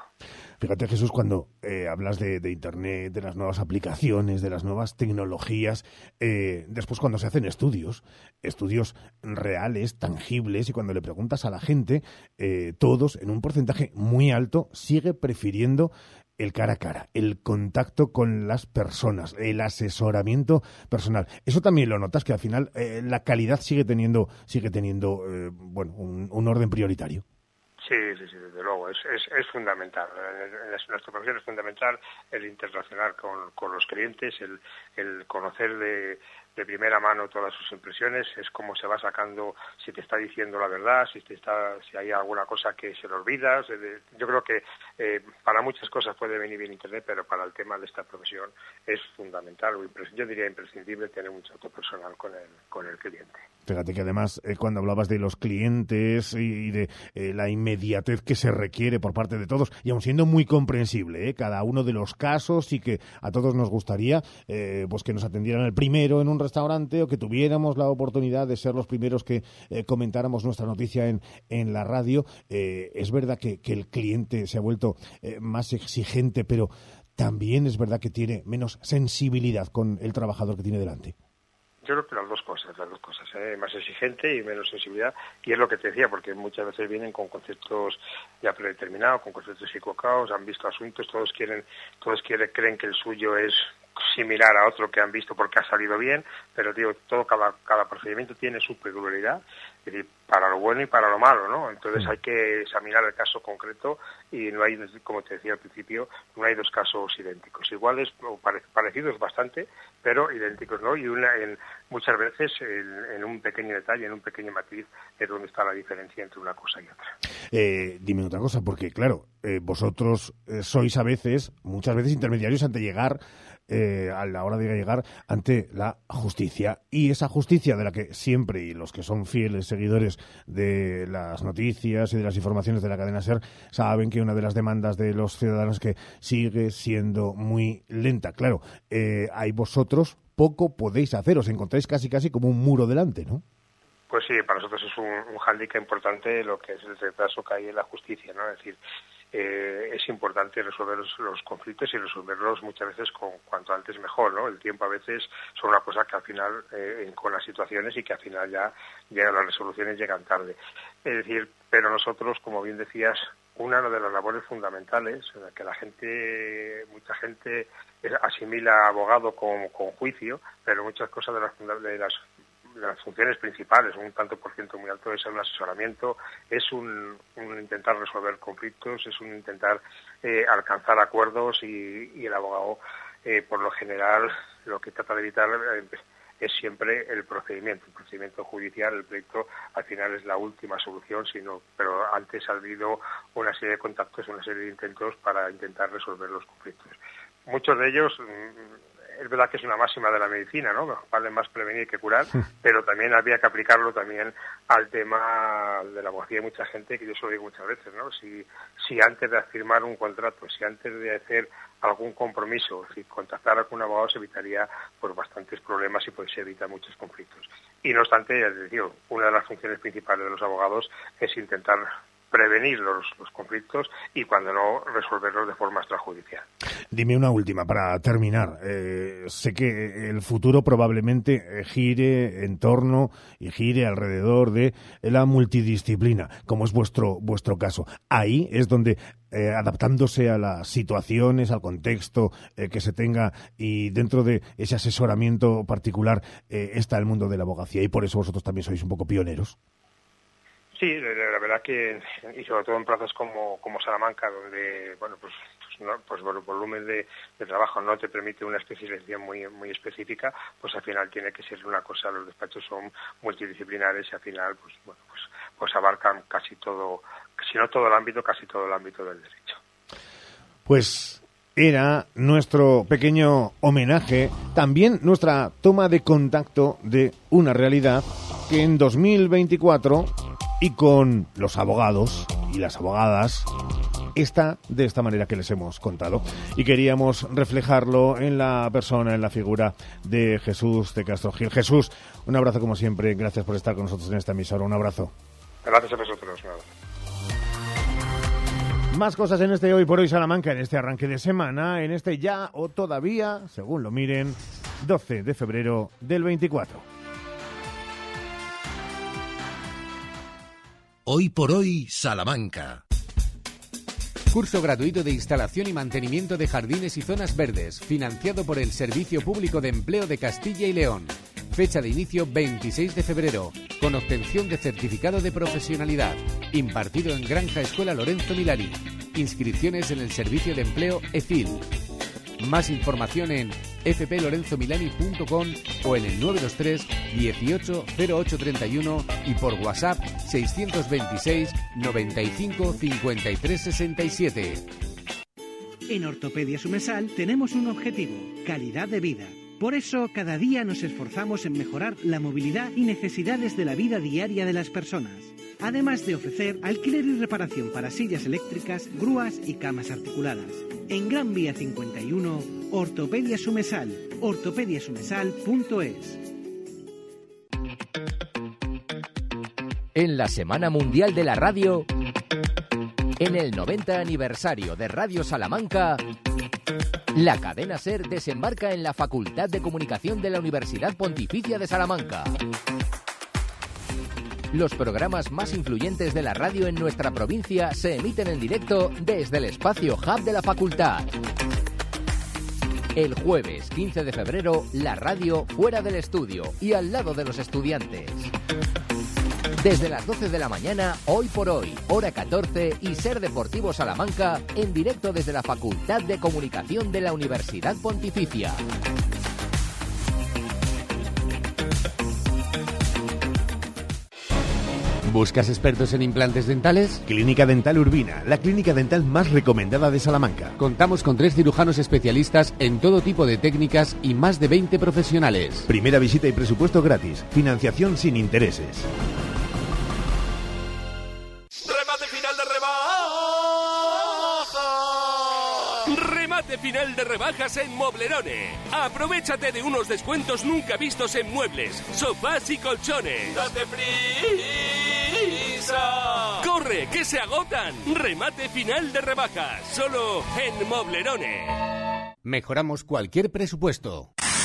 Fíjate, Jesús, cuando eh, hablas de, de Internet, de las nuevas aplicaciones, de las nuevas tecnologías, eh, después cuando se hacen estudios, estudios reales, tangibles, y cuando le preguntas a la gente, eh, todos, en un porcentaje muy alto, sigue prefiriendo el cara a cara, el contacto con las personas, el asesoramiento personal. Eso también lo notas que al final eh, la calidad sigue teniendo, sigue teniendo, eh, bueno, un- orden prioritario. Sí, sí, sí, desde luego, es, es, fundamental. En, en nuestra profesión es fundamental el interrelacionar con, con los clientes, el, el conocer de, de primera mano todas sus impresiones, es cómo se va sacando, si te está diciendo la verdad, si te está, si hay alguna cosa que se le olvidas. de- Yo creo que eh, para muchas cosas puede venir bien Internet, pero para el tema de esta profesión es fundamental, yo diría imprescindible tener un trato personal con el, con el cliente. Fíjate que además eh, cuando hablabas de los clientes y, de eh, la inmediatez que se requiere por parte de todos, y aun siendo muy comprensible eh, cada uno de los casos y que a todos nos gustaría pues que nos atendieran el primero en un restaurante o que tuviéramos la oportunidad de ser los primeros que eh, comentáramos nuestra noticia en, en la radio, eh, es verdad que, que el cliente se ha vuelto eh, más exigente, pero también es verdad que tiene menos sensibilidad con el trabajador que tiene delante. Yo creo que las dos cosas, las dos cosas, ¿eh? más exigente y menos sensibilidad. Y es lo que te decía, porque muchas veces vienen con conceptos ya predeterminados, con conceptos equivocados, han visto asuntos, todos quieren, todos quieren, creen que el suyo es similar a otro que han visto porque ha salido bien, pero digo, todo cada, cada procedimiento tiene su peculiaridad, para lo bueno y para lo malo, ¿no? Entonces hay que examinar el caso concreto y no hay, como te decía al principio, no hay dos casos idénticos. Iguales o parecidos bastante, pero idénticos, ¿no? Y una, en, muchas veces en, un pequeño detalle, en un pequeño matiz, es donde está la diferencia entre una cosa y otra. Eh, dime otra cosa, porque claro, eh, vosotros eh, sois a veces, muchas veces intermediarios ante llegar eh, a la hora de llegar ante la justicia. Y esa justicia de la que siempre, y los que son fieles seguidores de las noticias y de las informaciones de la cadena SER, saben que una de las demandas de los ciudadanos que sigue siendo muy lenta. Claro, eh, vosotros poco podéis hacer, os encontráis casi casi como un muro delante, ¿no? Pues sí, para nosotros es un, un importante lo que es el retraso que hay en la justicia, ¿no? Es decir, eh, es importante resolver los, conflictos y resolverlos muchas veces con cuanto antes mejor, ¿no? El tiempo a veces son una cosa que al final, eh, con las situaciones y que al final ya llegan las resoluciones llegan tarde. Es decir, pero nosotros, como bien decías, una de las labores fundamentales, en la que la gente, mucha gente asimila abogado con, con juicio, pero muchas cosas de las, de las las funciones principales, un tanto por ciento muy alto, es un asesoramiento, es un, intentar resolver conflictos, es un intentar eh, alcanzar acuerdos y, el abogado, eh, por lo general, lo que trata de evitar eh, es siempre el procedimiento, el procedimiento judicial, el pleito al final es la última solución, sino, pero antes ha habido una serie de contactos, una serie de intentos para intentar resolver los conflictos. Muchos de ellos mm, es verdad que es una máxima de la medicina, ¿no? Vale más prevenir que curar, pero también había que aplicarlo también al tema de la abogacía de mucha gente, que yo eso lo digo muchas veces, ¿no? Si, si antes de firmar un contrato, si antes de hacer algún compromiso, si contactar con un abogado se evitaría pues bastantes problemas y pues se evita muchos conflictos. Y no obstante, ya les digo, una de las funciones principales de los abogados es intentar prevenir los, conflictos y cuando no resolverlos de forma extrajudicial. Dime una última para terminar. Eh, sé que el futuro probablemente gire en torno y gire alrededor de la multidisciplina, como es vuestro vuestro caso. Ahí es donde eh, adaptándose a las situaciones, al contexto eh, que se tenga y dentro de ese asesoramiento particular está el mundo de la abogacía y por eso vosotros también sois un poco pioneros. Sí, la verdad que, y sobre todo en plazas como, como Salamanca, donde, bueno, pues, pues, pues el volumen de, trabajo no te permite una especialización muy, muy específica, pues al final tiene que ser una cosa, los despachos son multidisciplinares y al final, pues, bueno, pues, pues abarcan casi todo, si no todo el ámbito, casi todo el ámbito del derecho. Pues era nuestro pequeño homenaje, también nuestra toma de contacto de una realidad que en 2024 y con los abogados y las abogadas está de esta manera que les hemos contado. Y queríamos reflejarlo en la persona, en la figura de Jesús de Castro Gil. Jesús, un abrazo como siempre. Gracias por estar con nosotros en esta emisora. Un abrazo. Gracias a vosotros. Más cosas en este Hoy por Hoy Salamanca, en este arranque de semana, en este ya o todavía, según lo miren, 12 de febrero del 24. Hoy por hoy, Salamanca. Curso gratuito de instalación y mantenimiento de jardines y zonas verdes, financiado por el Servicio Público de Empleo de Castilla y León. Fecha de inicio 26 de febrero, con obtención de certificado de profesionalidad, impartido en Granja Escuela Lorenzo Milani. Inscripciones en el Servicio de Empleo EFIL. Más información en fplorenzomilani.com o en el 923 18 0831 y por WhatsApp 626 95 53 67. En Ortopedia Sumesal tenemos un objetivo, calidad de vida. Por eso, cada día nos esforzamos en mejorar la movilidad y necesidades de la vida diaria de las personas además de ofrecer alquiler y reparación para sillas eléctricas, grúas y camas articuladas. En Gran Vía 51, Ortopedia Sumesal, ortopediasumesal.es. En la Semana Mundial de la Radio, en el 90 aniversario de Radio Salamanca, la cadena SER desembarca en la Facultad de Comunicación de la Universidad Pontificia de Salamanca los programas más influyentes de la radio en nuestra provincia se emiten en directo desde el espacio Hub de la facultad. El jueves 15 de febrero, la radio fuera del estudio y al lado de los estudiantes. Desde las 12 de la mañana, hoy por hoy, hora 14 y Ser Deportivo Salamanca, en directo desde la Facultad de Comunicación de la Universidad Pontificia. ¿Buscas expertos en implantes dentales? Clínica Dental Urbina, la clínica dental más recomendada de Salamanca. Contamos con tres cirujanos especialistas en todo tipo de técnicas y más de 20 profesionales. Primera visita y presupuesto gratis. Financiación sin intereses. Final de rebajas en Moblerone. Aprovechate de unos descuentos nunca vistos en muebles, sofás y colchones. ¡Date prisa! ¡Corre, que se agotan! Remate final de rebajas, solo en Moblerone. Mejoramos cualquier presupuesto.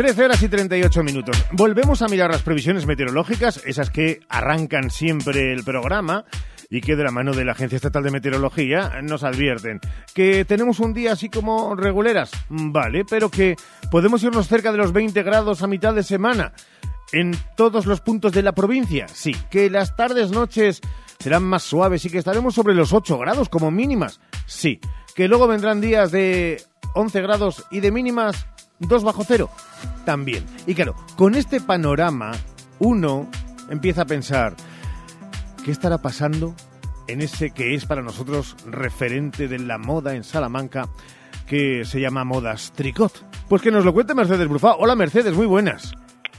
Trece horas y 38 minutos. Volvemos a mirar las previsiones meteorológicas, esas que arrancan siempre el programa y que de la mano de la Agencia Estatal de Meteorología nos advierten que tenemos un día así como reguleras, vale, pero que podemos irnos cerca de los 20 grados a mitad de semana en todos los puntos de la provincia. Sí, que las tardes, noches serán más suaves y que estaremos sobre los 8 grados como mínimas. Sí, que luego vendrán días de 11 grados y de mínimas 2 bajo cero. También. Y claro, con este panorama, uno empieza a pensar, ¿qué estará pasando en ese que es para nosotros referente de la moda en Salamanca, que se llama Modas Tricot? Pues que nos lo cuente Mercedes Brufá. Hola Mercedes, muy buenas.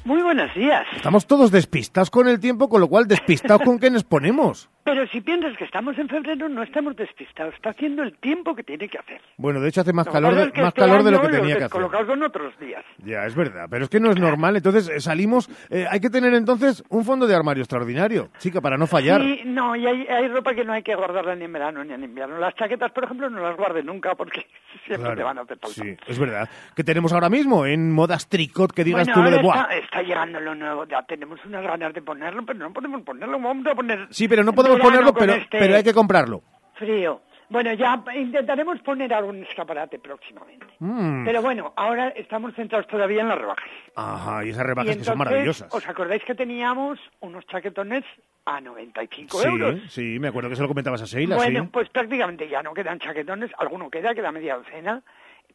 Muy buenos días. Estamos todos despistados con el tiempo, con lo cual despistados con qué nos ponemos. Pero si piensas que estamos en febrero, no estamos despistados. Está haciendo el tiempo que tiene que hacer. Bueno, de hecho hace más Lo calor, de, más este calor de lo que tenía que hacer. son otros días. Ya, es verdad, pero es que no es normal. Entonces eh, salimos, eh, hay que tener entonces un fondo de armario extraordinario, chica, para no fallar. Sí, no, y hay, hay ropa que no hay que guardarla ni en verano ni en invierno. Las chaquetas, por ejemplo, no las guarde nunca porque *laughs* siempre Claro, te van a hacer falta. Sí, es verdad. Que tenemos ahora mismo en modas tricot que digas Bueno, tú lo de buah. está, está llegando lo nuevo. Ya tenemos unas ganas de ponerlo, pero no podemos ponerlo. Vamos a poner Sí, pero no podemos ponerlo, pero, este pero hay que comprarlo. Frío. Bueno, ya intentaremos poner algún escaparate próximamente. Mm. Pero bueno, ahora estamos centrados todavía en las rebajas. Ajá, y esas rebajas Y que son entonces, maravillosas. ¿Os acordáis que teníamos unos chaquetones a 95 Sí, euros? sí, me acuerdo que se lo comentabas a Sheila, bueno, sí. pues prácticamente ya no quedan chaquetones, alguno queda, queda media docena,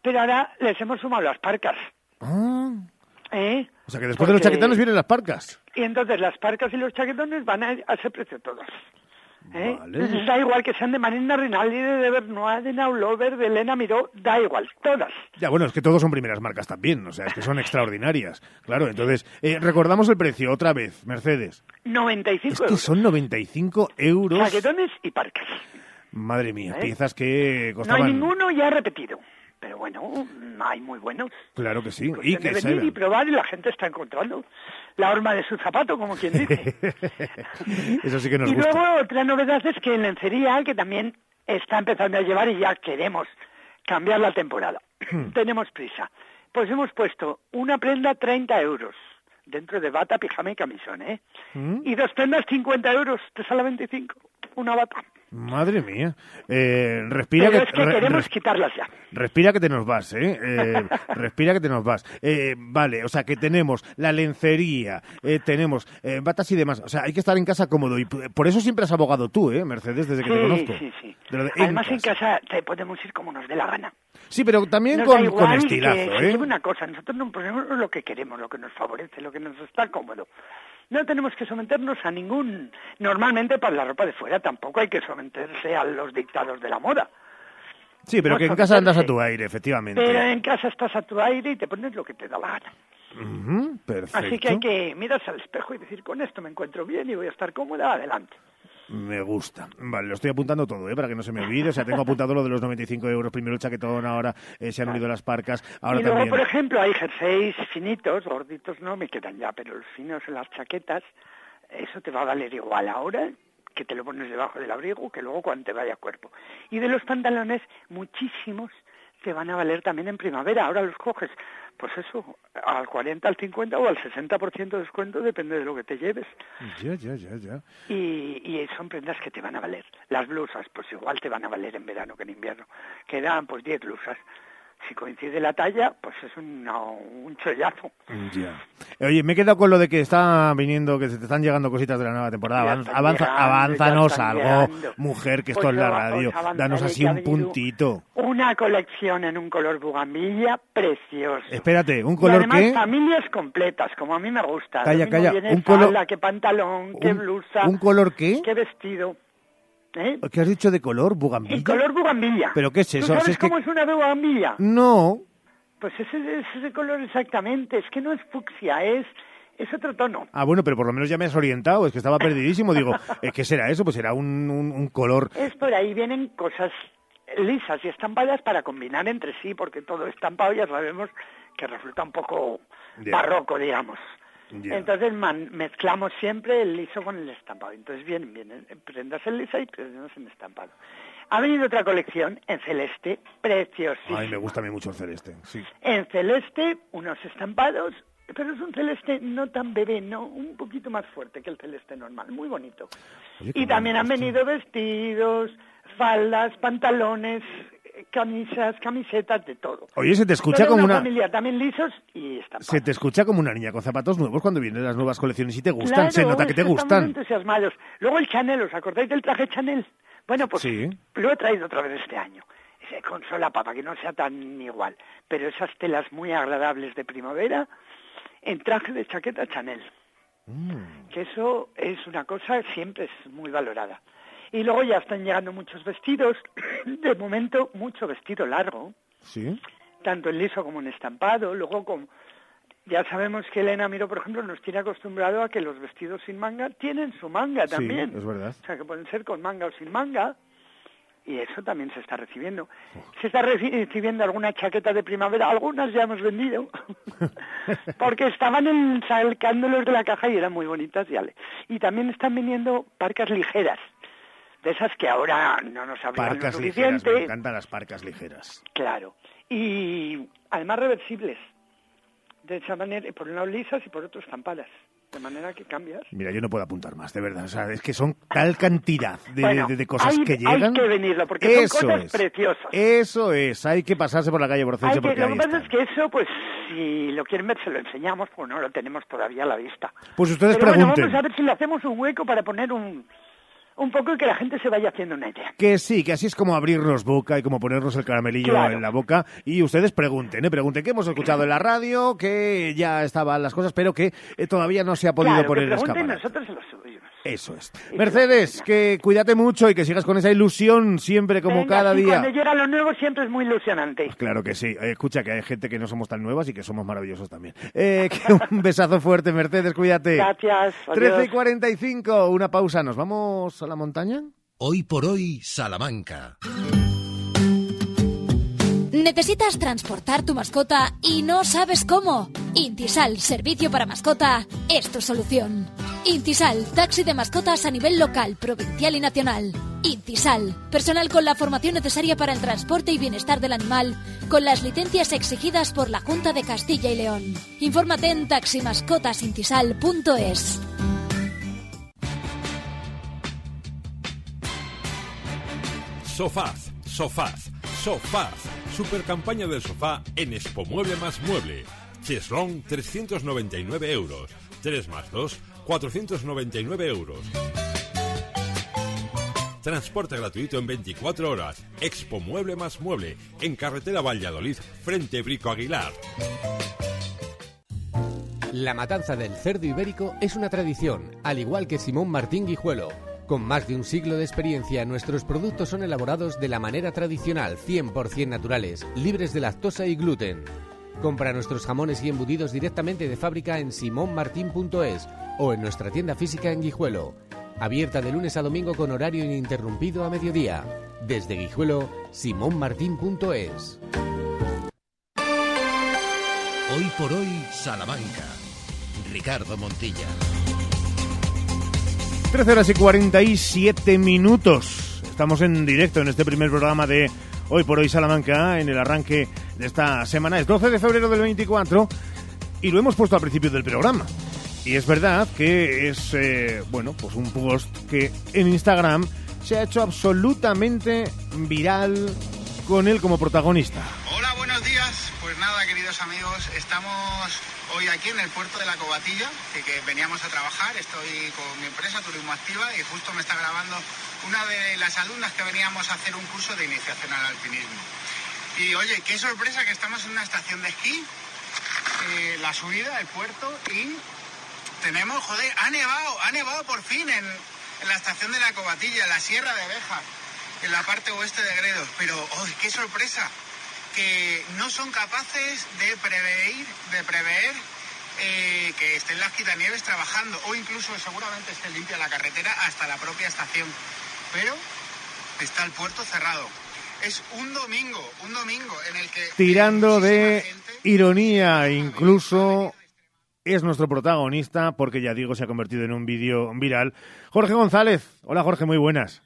pero ahora les hemos sumado las parcas. Ah, ¿eh? o sea que después de los Porque- chaquetones vienen las parcas. Y entonces las parcas y los chaquetones van a, a ese precio todos. ¿Eh? Vale. Da igual que sean de Marina Rinaldi, de Bernois, de Naulover, de Elena Miró, da igual, todas. Ya, bueno, es que todos son primeras marcas también, o sea, es que son *laughs* extraordinarias. Claro, entonces, eh, recordamos el precio otra vez, Mercedes. 95 Es que euros. son 95 euros. Chaquetones y parcas. Madre mía, ¿Eh? piezas que No costaban... hay ninguno ya repetido. Pero bueno, hay muy buenos. Claro que sí, y que venir y probar y la gente está encontrando la horma de su zapato, como quien dice. *laughs* Eso sí que nos y gusta. luego otra novedad es que en lencería, que también está empezando a llevar y ya queremos cambiar la temporada. Hmm. *clears throat* Tenemos prisa. Pues hemos puesto una prenda 30 euros dentro de bata, pijama y camisón, ¿eh? ¿Mm? Y dos prendas 50 euros, te sale 25, una bata. Madre mía. Eh, respira Pero que, es que re- queremos res- quitarlas ya. respira que te nos vas, ¿eh? Eh, *laughs* respira que te nos vas. Eh, vale, o sea que tenemos la lencería, eh, tenemos eh, batas y demás. O sea, hay que estar en casa cómodo. Y por eso siempre has abogado tú, ¿eh, Mercedes, desde que te conozco. sí, sí. De de en Además, en casa. casa te podemos ir como nos dé la gana. Sí, pero también Nos con, da igual con estilazo, que ¿eh? una cosa, nosotros nos ponemos lo que queremos, lo que nos favorece, lo que nos está cómodo. No tenemos que someternos a ningún... Normalmente para la ropa de fuera tampoco hay que someterse a los dictados de la moda. Sí, pero no que en casa andas a tu aire, efectivamente. Pero en casa estás a tu aire y te pones lo que te da la gana. Perfecto. Así que hay que mirarse al espejo y decir, con esto me encuentro bien y voy a estar cómoda, adelante. Me gusta. Vale, lo estoy apuntando todo, ¿eh? Para que no se me olvide. O sea, tengo apuntado lo de los 95 euros. Primero el chaquetón, ahora eh, se han unido las parcas. Ahora y luego, también. por ejemplo, hay jerseys finitos, gorditos no me quedan ya, pero los finos en las chaquetas, eso te va a valer igual ahora que te lo pones debajo del abrigo que luego cuando te vaya a cuerpo. Y de los pantalones, muchísimos te van a valer también en primavera. Ahora los coges, pues eso, al 40, al 50 o al 60% de descuento, depende de lo que te lleves. Ya, ya, ya, ya. Y, y son prendas que te van a valer. Las blusas, pues igual te van a valer en verano que en invierno. Quedan pues 10 blusas. Si coincide la talla, pues es una- un chollazo. Oye, me he quedado con lo de que está viniendo, que se te están llegando cositas de la nueva temporada. Avanza, están llegando, avánzanos están algo, llegando. mujer, que esto Pues es la radio. avanzaré Danos así un puntito. Una colección en un color bugambilla precioso. Espérate, ¿un y color además qué? familias completas, como a mí me gusta. Calla, calla, un color- falda, qué pantalón, qué un- blusa, ¿Un color qué? qué vestido. ¿Eh? ¿Qué has dicho de color? ¿Bugambilla? El color bugambilla. ¿Pero qué es ¿Tú eso? sabes Si es que- cómo es una bugambilla? No. Pues ese es ese color exactamente. Es que no es fucsia, es, es otro tono. Ah, bueno, pero por lo menos ya me has orientado. Es que estaba perdidísimo. Digo, *laughs* ¿eh, ¿qué será eso? Pues será un, un- un color... Es por ahí vienen cosas lisas y estampadas para combinar entre sí, porque todo estampado ya sabemos que resulta un poco Ya. barroco, digamos. Entonces man- mezclamos siempre el liso con el estampado. Entonces vienen, vienen prendas en lisa y prendas en estampado. Ha venido otra colección en celeste, preciosísima. Ay, me gusta a mí mucho el celeste. Sí. En celeste, unos estampados, pero es un celeste no tan bebé, no, un poquito más fuerte que el celeste normal, muy bonito. Oye, Y también han venido vestidos, faldas, pantalones, eh, camisas, camisetas, de todo. Oye, se te escucha como una una... familia también lisos y estampados. Se te escucha como una niña con zapatos nuevos cuando vienen las nuevas colecciones y te gustan. Claro, se nota que te gustan. entusiasmados. Luego el Chanel, ¿os acordáis del traje Chanel? Bueno, pues Sí. lo he traído otra vez este año. Con solapa para que no sea tan igual. Pero esas telas muy agradables de primavera en traje de chaqueta Chanel. Mm. Que eso es una cosa siempre es muy valorada. Y luego ya están llegando muchos vestidos. *clears throat* De momento, mucho vestido largo Sí. tanto en liso como en estampado. Luego, como ya sabemos que Elena Miro, por ejemplo, nos tiene acostumbrado a que los vestidos sin manga tienen su manga Sí, también. es verdad. O sea, que pueden ser con manga o sin manga. Y eso también se está recibiendo. Se está reci- recibiendo alguna chaqueta de primavera, algunas ya hemos vendido, *laughs* porque estaban en, sacándolos de la caja y eran muy bonitas. Ya le- Y también están viniendo parcas ligeras, de esas que ahora no nos abrigan lo Parcas ligeras. suficiente. Me encantan las parcas ligeras. Claro. Y además reversibles. De esa manera, por un lado lisas y por otro estampadas. De manera que cambias. Mira, yo no puedo apuntar más, de verdad. O sea, es que son tal cantidad de, Bueno, de- de cosas hay- que hay llegan. que venirlo, porque son Eso cosas es. preciosas. Eso es. Hay que pasarse por la calle Borcense Hay que- porque lo que pasa es que eso, pues, si lo quieren ver, se lo enseñamos, pues no lo tenemos todavía a la vista. Pues ustedes Pero bueno, pregunten. vamos a ver si le hacemos un hueco para poner un, un poco y que la gente se vaya haciendo una idea. Que sí, que así es como abrirnos boca y como ponernos el caramelillo Claro. en la boca. Y ustedes pregunten, ¿eh? Pregunten qué hemos escuchado en la radio, que ya estaban las cosas, pero que eh, todavía no se ha podido claro, poner que nosotros. Eso es. Mercedes, que cuídate mucho y que sigas con esa ilusión siempre como Venga, cada sí, día. cuando llega lo nuevo siempre es muy ilusionante. Claro que sí. Eh, escucha que hay gente que no somos tan nuevas y que somos maravillosos también. Eh, *laughs* que un besazo fuerte, Mercedes, cuídate. Gracias. 13 y adiós. 45, una pausa. ¿Nos vamos a la montaña? Hoy por hoy, Salamanca. ¿Necesitas transportar tu mascota y no sabes cómo? Intisal, servicio para mascota, es tu solución. Intisal, taxi de mascotas a nivel local, provincial y nacional. Intisal, personal con la formación necesaria para el transporte y bienestar del animal, con las licencias exigidas por la Junta de Castilla y León. Infórmate en taximascotasintisal.es. Sofaz, Sofaz, Sofaz. Super campaña del sofá en Expo Mueble más Mueble. Cheslong 399 euros. 3 más 2, 499 euros. Transporte gratuito en 24 horas. Expo Mueble más Mueble. En carretera Valladolid, frente Brico Aguilar. La matanza del cerdo ibérico es una tradición, al igual que Simón Martín Guijuelo. Con más de un siglo de experiencia, nuestros productos son elaborados de la manera tradicional, 100% naturales, libres de lactosa y gluten. Compra nuestros jamones y embutidos directamente de fábrica en simonmartin.es o en nuestra tienda física en Guijuelo. Abierta de lunes a domingo con horario ininterrumpido a mediodía. Desde Guijuelo, simonmartin.es. Hoy por hoy, Salamanca. Ricardo Montilla. 13 horas y 47 minutos. Estamos en directo en este primer programa de Hoy por Hoy Salamanca, en el arranque de esta semana. Es 12 de febrero del 24 y lo hemos puesto al principio del programa. Y es verdad que es, eh, bueno, pues un post que en Instagram se ha hecho absolutamente viral con él como protagonista. Hola, buenos días. Pues nada, queridos amigos, estamos hoy aquí en el puerto de la Cobatilla, que, que veníamos a trabajar. Estoy con mi empresa Turismo Activa y justo me está grabando una de las alumnas que veníamos a hacer un curso de iniciación al alpinismo. Y oye, qué sorpresa que estamos en una estación de esquí, eh, la subida, el puerto y tenemos, joder, ha nevado, ha nevado por fin en, en la estación de la Cobatilla, en la Sierra de Béjar, en la parte oeste de Gredos. Pero, ¡oh, qué sorpresa! Que no son capaces de prever, de prever eh, que estén las quitanieves trabajando o incluso seguramente esté limpia la carretera hasta la propia estación. Pero está el puerto cerrado. Es un domingo, un domingo en el que Tirando de ironía, incluso es nuestro protagonista, porque ya digo, se ha convertido en un vídeo viral. Jorge González. Hola Jorge, muy buenas.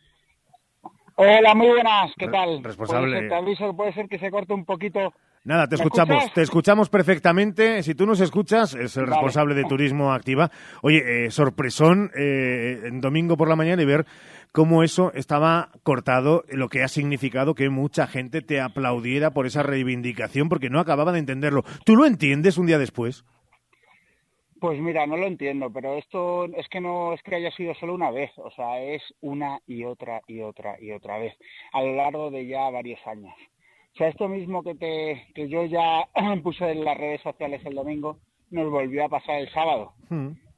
Hola, muy buenas, ¿qué tal? responsable. Puede ser, te aviso, puede ser que se corte un poquito. Nada, te ¿Me escuchamos, escuchas? te escuchamos perfectamente. Si tú nos escuchas, es el Vale. responsable de Turismo Activa. Oye, eh, sorpresón eh, en domingo por la mañana y ver cómo eso estaba cortado, lo que ha significado que mucha gente te aplaudiera por esa reivindicación, porque no acababa de entenderlo. ¿Tú lo entiendes un día después? Pues mira, no lo entiendo, pero esto es que no es que haya sido solo una vez, o sea, es una y otra y otra y otra vez a lo largo de ya varios años. O sea, esto mismo que te que yo ya *clears throat* puse en las redes sociales el domingo nos volvió a pasar el sábado.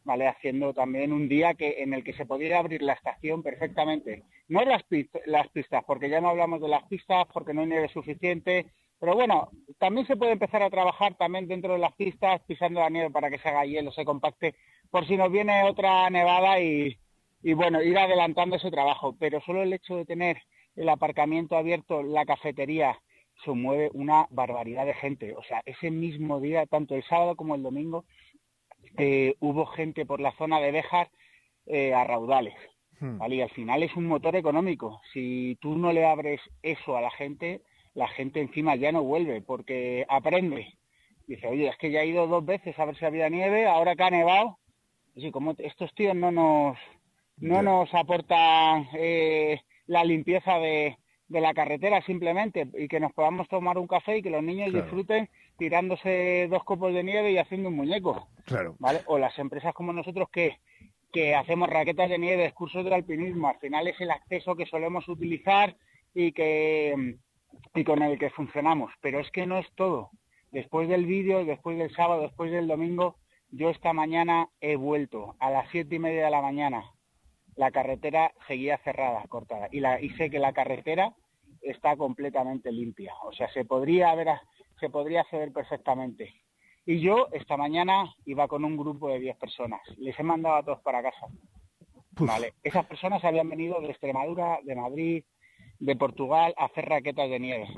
¿vale? Haciendo también un día que en el que se podía abrir la estación perfectamente. No las, las pistas, porque ya no hablamos de las pistas, porque no hay nieve suficiente, pero bueno, también se puede empezar a trabajar también dentro de las pistas, pisando la nieve para que se haga hielo, se compacte, por si nos viene otra nevada y, y bueno, ir adelantando ese trabajo. Pero solo el hecho de tener el aparcamiento abierto, la cafetería, se mueve una barbaridad de gente. O sea, ese mismo día, tanto el sábado como el domingo, eh, hubo gente por la zona de Béjar eh, a raudales. ¿vale? Y al final es un motor económico. Si tú no le abres eso a la gente, la gente encima ya no vuelve porque aprende. Dice, oye, es que ya he ido dos veces a ver si había nieve, ahora que ha nevado. Y como estos tíos no nos, no nos aportan eh, la limpieza de, de la carretera simplemente y que nos podamos tomar un café y que los niños Claro. disfruten tirándose dos copos de nieve y haciendo un muñeco. Claro. ¿vale? O las empresas como nosotros que, que hacemos raquetas de nieve, cursos de alpinismo, al final es el acceso que solemos utilizar y que y con el que funcionamos. Pero es que no es todo. Después del vídeo, después del sábado, después del domingo, yo esta mañana he vuelto a las siete y media de la mañana. La carretera seguía cerrada, cortada. Y, la, y sé que la carretera está completamente limpia. O sea, se podría haber, se podría acceder perfectamente. Y yo esta mañana iba con un grupo de 10 personas. Les he mandado a todos para casa. Vale. Esas personas habían venido de Extremadura, de Madrid, de Portugal a hacer raquetas de nieve.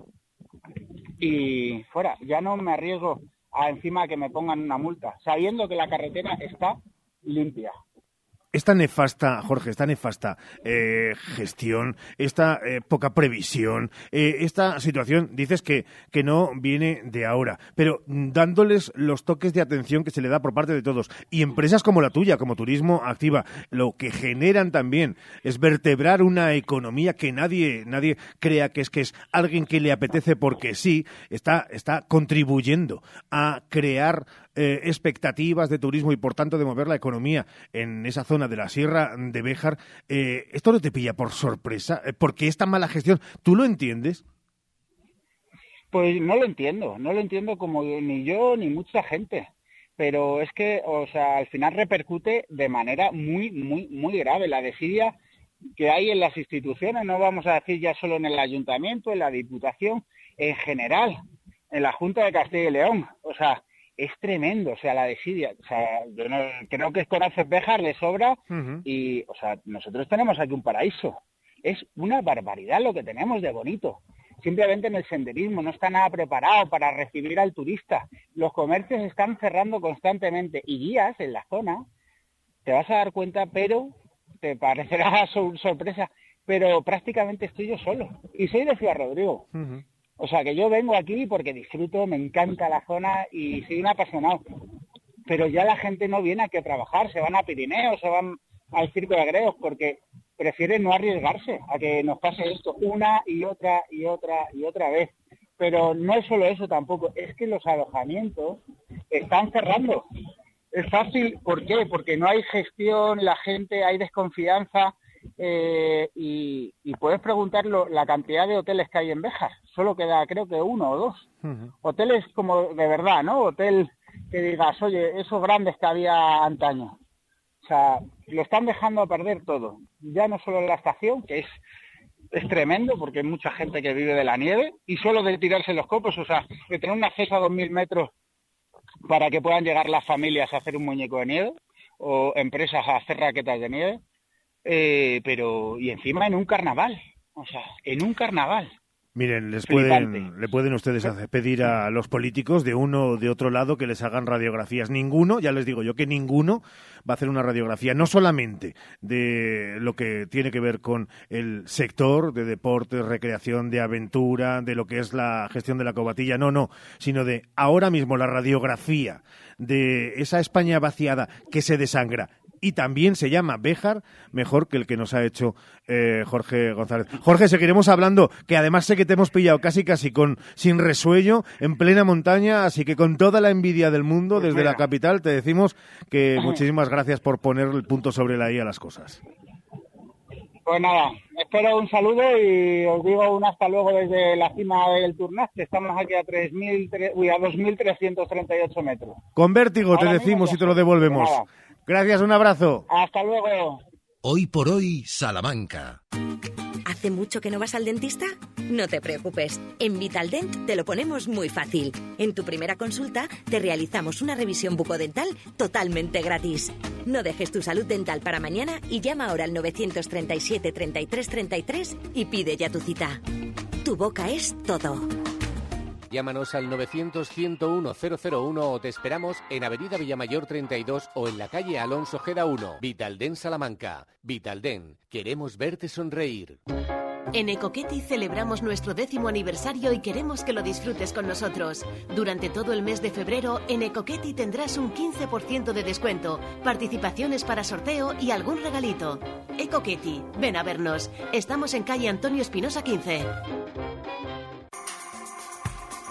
Y fuera, ya no me arriesgo a encima que me pongan una multa, sabiendo que la carretera está limpia. Esta nefasta, Jorge, esta nefasta eh, gestión, esta eh, poca previsión, eh, esta situación, dices que, que no viene de ahora, pero dándoles los toques de atención que se le da por parte de todos. Y empresas como la tuya, como Turismo Activa, lo que generan también es vertebrar una economía que nadie, nadie crea que es que es alguien que le apetece porque sí, está, está contribuyendo a crear eh, expectativas de turismo y por tanto de mover la economía en esa zona de la Sierra de Béjar, eh, ¿esto no te pilla por sorpresa? Eh, ¿Por qué esta mala gestión? ¿Tú lo entiendes? Pues no lo entiendo, no lo entiendo como ni yo ni mucha gente. Pero es que, o sea, al final repercute de manera muy, muy, muy grave la desidia que hay en las instituciones, no vamos a decir ya solo en el ayuntamiento, en la diputación, en general, en la Junta de Castilla y León. O sea, es tremendo, o sea, la desidia. O sea, yo no, creo que con Bejar le sobra y, o sea, nosotros tenemos aquí un paraíso. Es una barbaridad lo que tenemos de bonito. Simplemente en el senderismo no está nada preparado para recibir al turista. Los comercios están cerrando constantemente y guías en la zona, te vas a dar cuenta, pero te parecerá *laughs* sorpresa, pero prácticamente estoy yo solo. Y soy de Ciudad Rodrigo. O sea, que yo vengo aquí porque disfruto, me encanta la zona y soy un apasionado. Pero ya la gente no viene aquí a trabajar, se van a Pirineos, se van al Circo de Greos porque prefieren no arriesgarse a que nos pase esto una y otra y otra y otra vez. Pero no es solo eso tampoco, es que los alojamientos están cerrando. Es fácil, ¿por qué? Porque no hay gestión, la gente, hay desconfianza eh, y, puedes preguntar la cantidad de hoteles que hay en Bejas. Solo queda, creo que uno o dos. Hoteles como de verdad, ¿no? Hotel que digas, oye, esos grandes que había antaño. O sea, lo están dejando a perder todo. Ya no solo en la estación, que es, es tremendo porque hay mucha gente que vive de la nieve y solo de tirarse los copos, o sea, de tener un acceso a 2.000 metros para que puedan llegar las familias a hacer un muñeco de nieve o empresas a hacer raquetas de nieve eh, pero y encima en un carnaval, o sea, en un carnaval. Miren, les pueden, le pueden ustedes pedir a los políticos de uno o de otro lado que les hagan radiografías. Ninguno, ya les digo yo que ninguno va a hacer una radiografía, no solamente de lo que tiene que ver con el sector de deportes, recreación, de aventura, de lo que es la gestión de la cobatilla, no, no, sino de ahora mismo la radiografía de esa España vaciada que se desangra y también se llama Béjar, mejor que el que nos ha hecho eh, Jorge González. Jorge, seguiremos hablando, que además sé que te hemos pillado casi casi con sin resuello, en plena montaña, así que con toda la envidia del mundo, pues desde la capital, te decimos que muchísimas gracias por poner el punto sobre la I a las cosas. Pues nada, espero un saludo y os digo un hasta luego desde la cima del Turnaz, que estamos aquí a, 3, a 2.338 metros. Con vértigo te decimos y te lo devolvemos. Gracias, un abrazo. Hasta luego. Hoy por hoy, Salamanca. ¿Hace mucho que no vas al dentista? No te preocupes, en Vitaldent te lo ponemos muy fácil. En tu primera consulta te realizamos una revisión bucodental totalmente gratis. No dejes tu salud dental para mañana y llama ahora al 937 33 33 y pide ya tu cita. Tu boca es todo. Llámanos al 900-101-001 o te esperamos en Avenida Villamayor 32 o en la calle Alonso Gera 1. Vitalden Salamanca. Vitalden. Queremos verte sonreír. En Ecoqueti celebramos nuestro décimo aniversario y queremos que lo disfrutes con nosotros. Durante todo el mes de febrero, en Ecoqueti tendrás un 15% de descuento, participaciones para sorteo y algún regalito. Ecoqueti, ven a vernos. Estamos en calle Antonio Espinosa 15.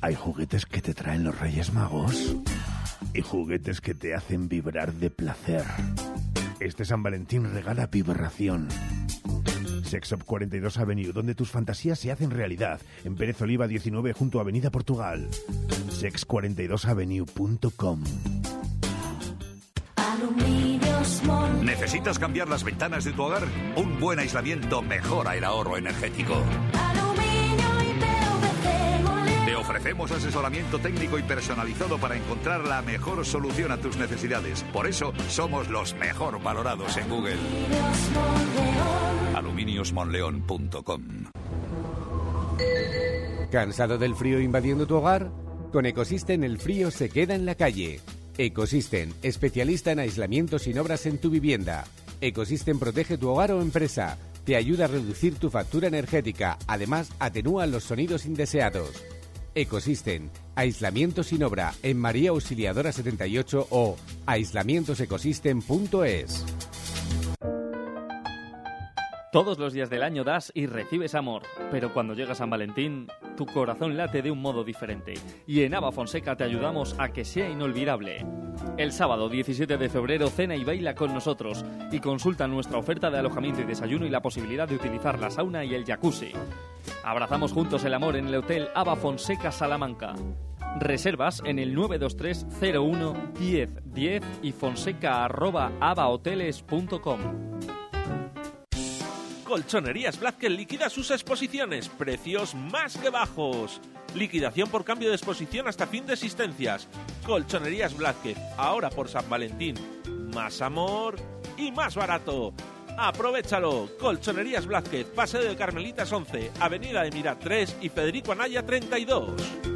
Hay juguetes que te traen los Reyes Magos y juguetes que te hacen vibrar de placer. Este San Valentín regala vibración. Sexop 42 Avenue, donde tus fantasías se hacen realidad. En Pérez Oliva 19, junto a Avenida Portugal. Sex42avenue.com Aluminios Mon. ¿Necesitas cambiar las ventanas de tu hogar? Un buen aislamiento mejora el ahorro energético. Ofrecemos asesoramiento técnico y personalizado para encontrar la mejor solución a tus necesidades. Por eso somos los mejor valorados en Google. Aluminiosmonleón.com ¿Cansado del frío invadiendo tu hogar? Con Ecosystem el frío se queda en la calle. Ecosystem, especialista en aislamiento sin obras en tu vivienda. Ecosystem protege tu hogar o empresa. Te ayuda a reducir tu factura energética. Además, atenúa los sonidos indeseados. Ecosystem, aislamiento sin obra en María Auxiliadora 78 o aislamientosecosystem.es. Todos los días del año das y recibes amor, pero cuando llega San Valentín, tu corazón late de un modo diferente. Y en Ava Fonseca te ayudamos a que sea inolvidable. El sábado 17 de febrero cena y baila con nosotros y consulta nuestra oferta de alojamiento y desayuno y la posibilidad de utilizar la sauna y el jacuzzi. Abrazamos juntos el amor en el Hotel Ava Fonseca Salamanca. Reservas en el 923 01 10 10 y fonseca arroba abahoteles.com. Colchonerías Blázquez liquida sus exposiciones. Precios más que bajos. Liquidación por cambio de exposición hasta fin de existencias. Colchonerías Blázquez, ahora por San Valentín. Más amor y más barato. Aprovechalo. Colchonerías Blázquez, Paseo de Carmelitas 11, Avenida de Mirat 3 y Federico Anaya 32.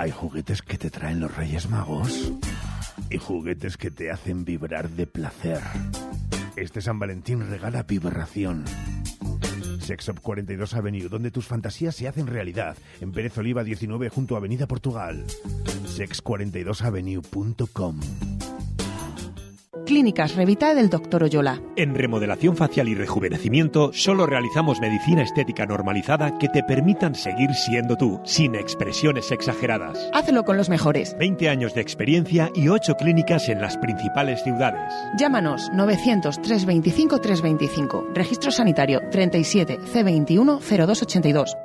Hay juguetes que te traen los Reyes Magos y juguetes que te hacen vibrar de placer. Este San Valentín regala vibración. Sex Shop 42 Avenue, donde tus fantasías se hacen realidad. En Pérez Oliva 19 junto a Avenida Portugal. Sex42avenue.com Clínicas Revita del Dr. Oyola. En remodelación facial y rejuvenecimiento solo realizamos medicina estética normalizada que te permitan seguir siendo tú, sin expresiones exageradas. Hazlo con los mejores. 20 años de experiencia y 8 clínicas en las principales ciudades. Llámanos 900 325 325. Registro sanitario 37 C21 0282.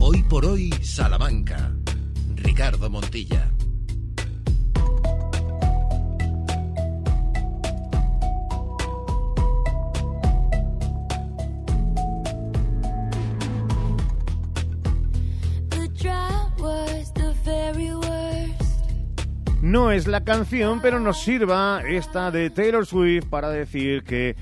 Hoy por hoy, Salamanca. Ricardo Montilla. No es la canción, pero nos sirva esta de Taylor Swift para decir que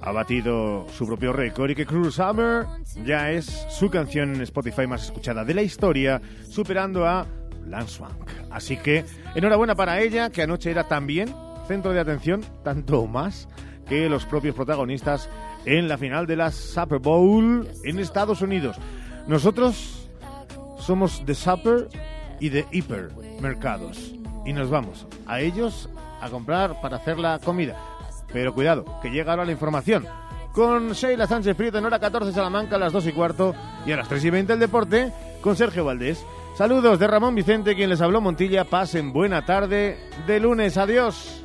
ha batido su propio récord y que Cruel Summer ya es su canción en Spotify más escuchada de la historia, superando a Lance Swank. Así que enhorabuena para ella, que anoche era también centro de atención, tanto más que los propios protagonistas en la final de la Super Bowl en Estados Unidos. Nosotros somos de Super y de hipermercados y nos vamos a ellos a comprar para hacer la comida. Pero cuidado, que llega ahora la información. Con Sheila Sánchez Prieto en hora 14 Salamanca a las 2 y cuarto y a las 3 y 20 el deporte con Sergio Valdés. Saludos de Ramón Vicente, quien les habló Montilla. Pasen buena tarde de lunes. Adiós.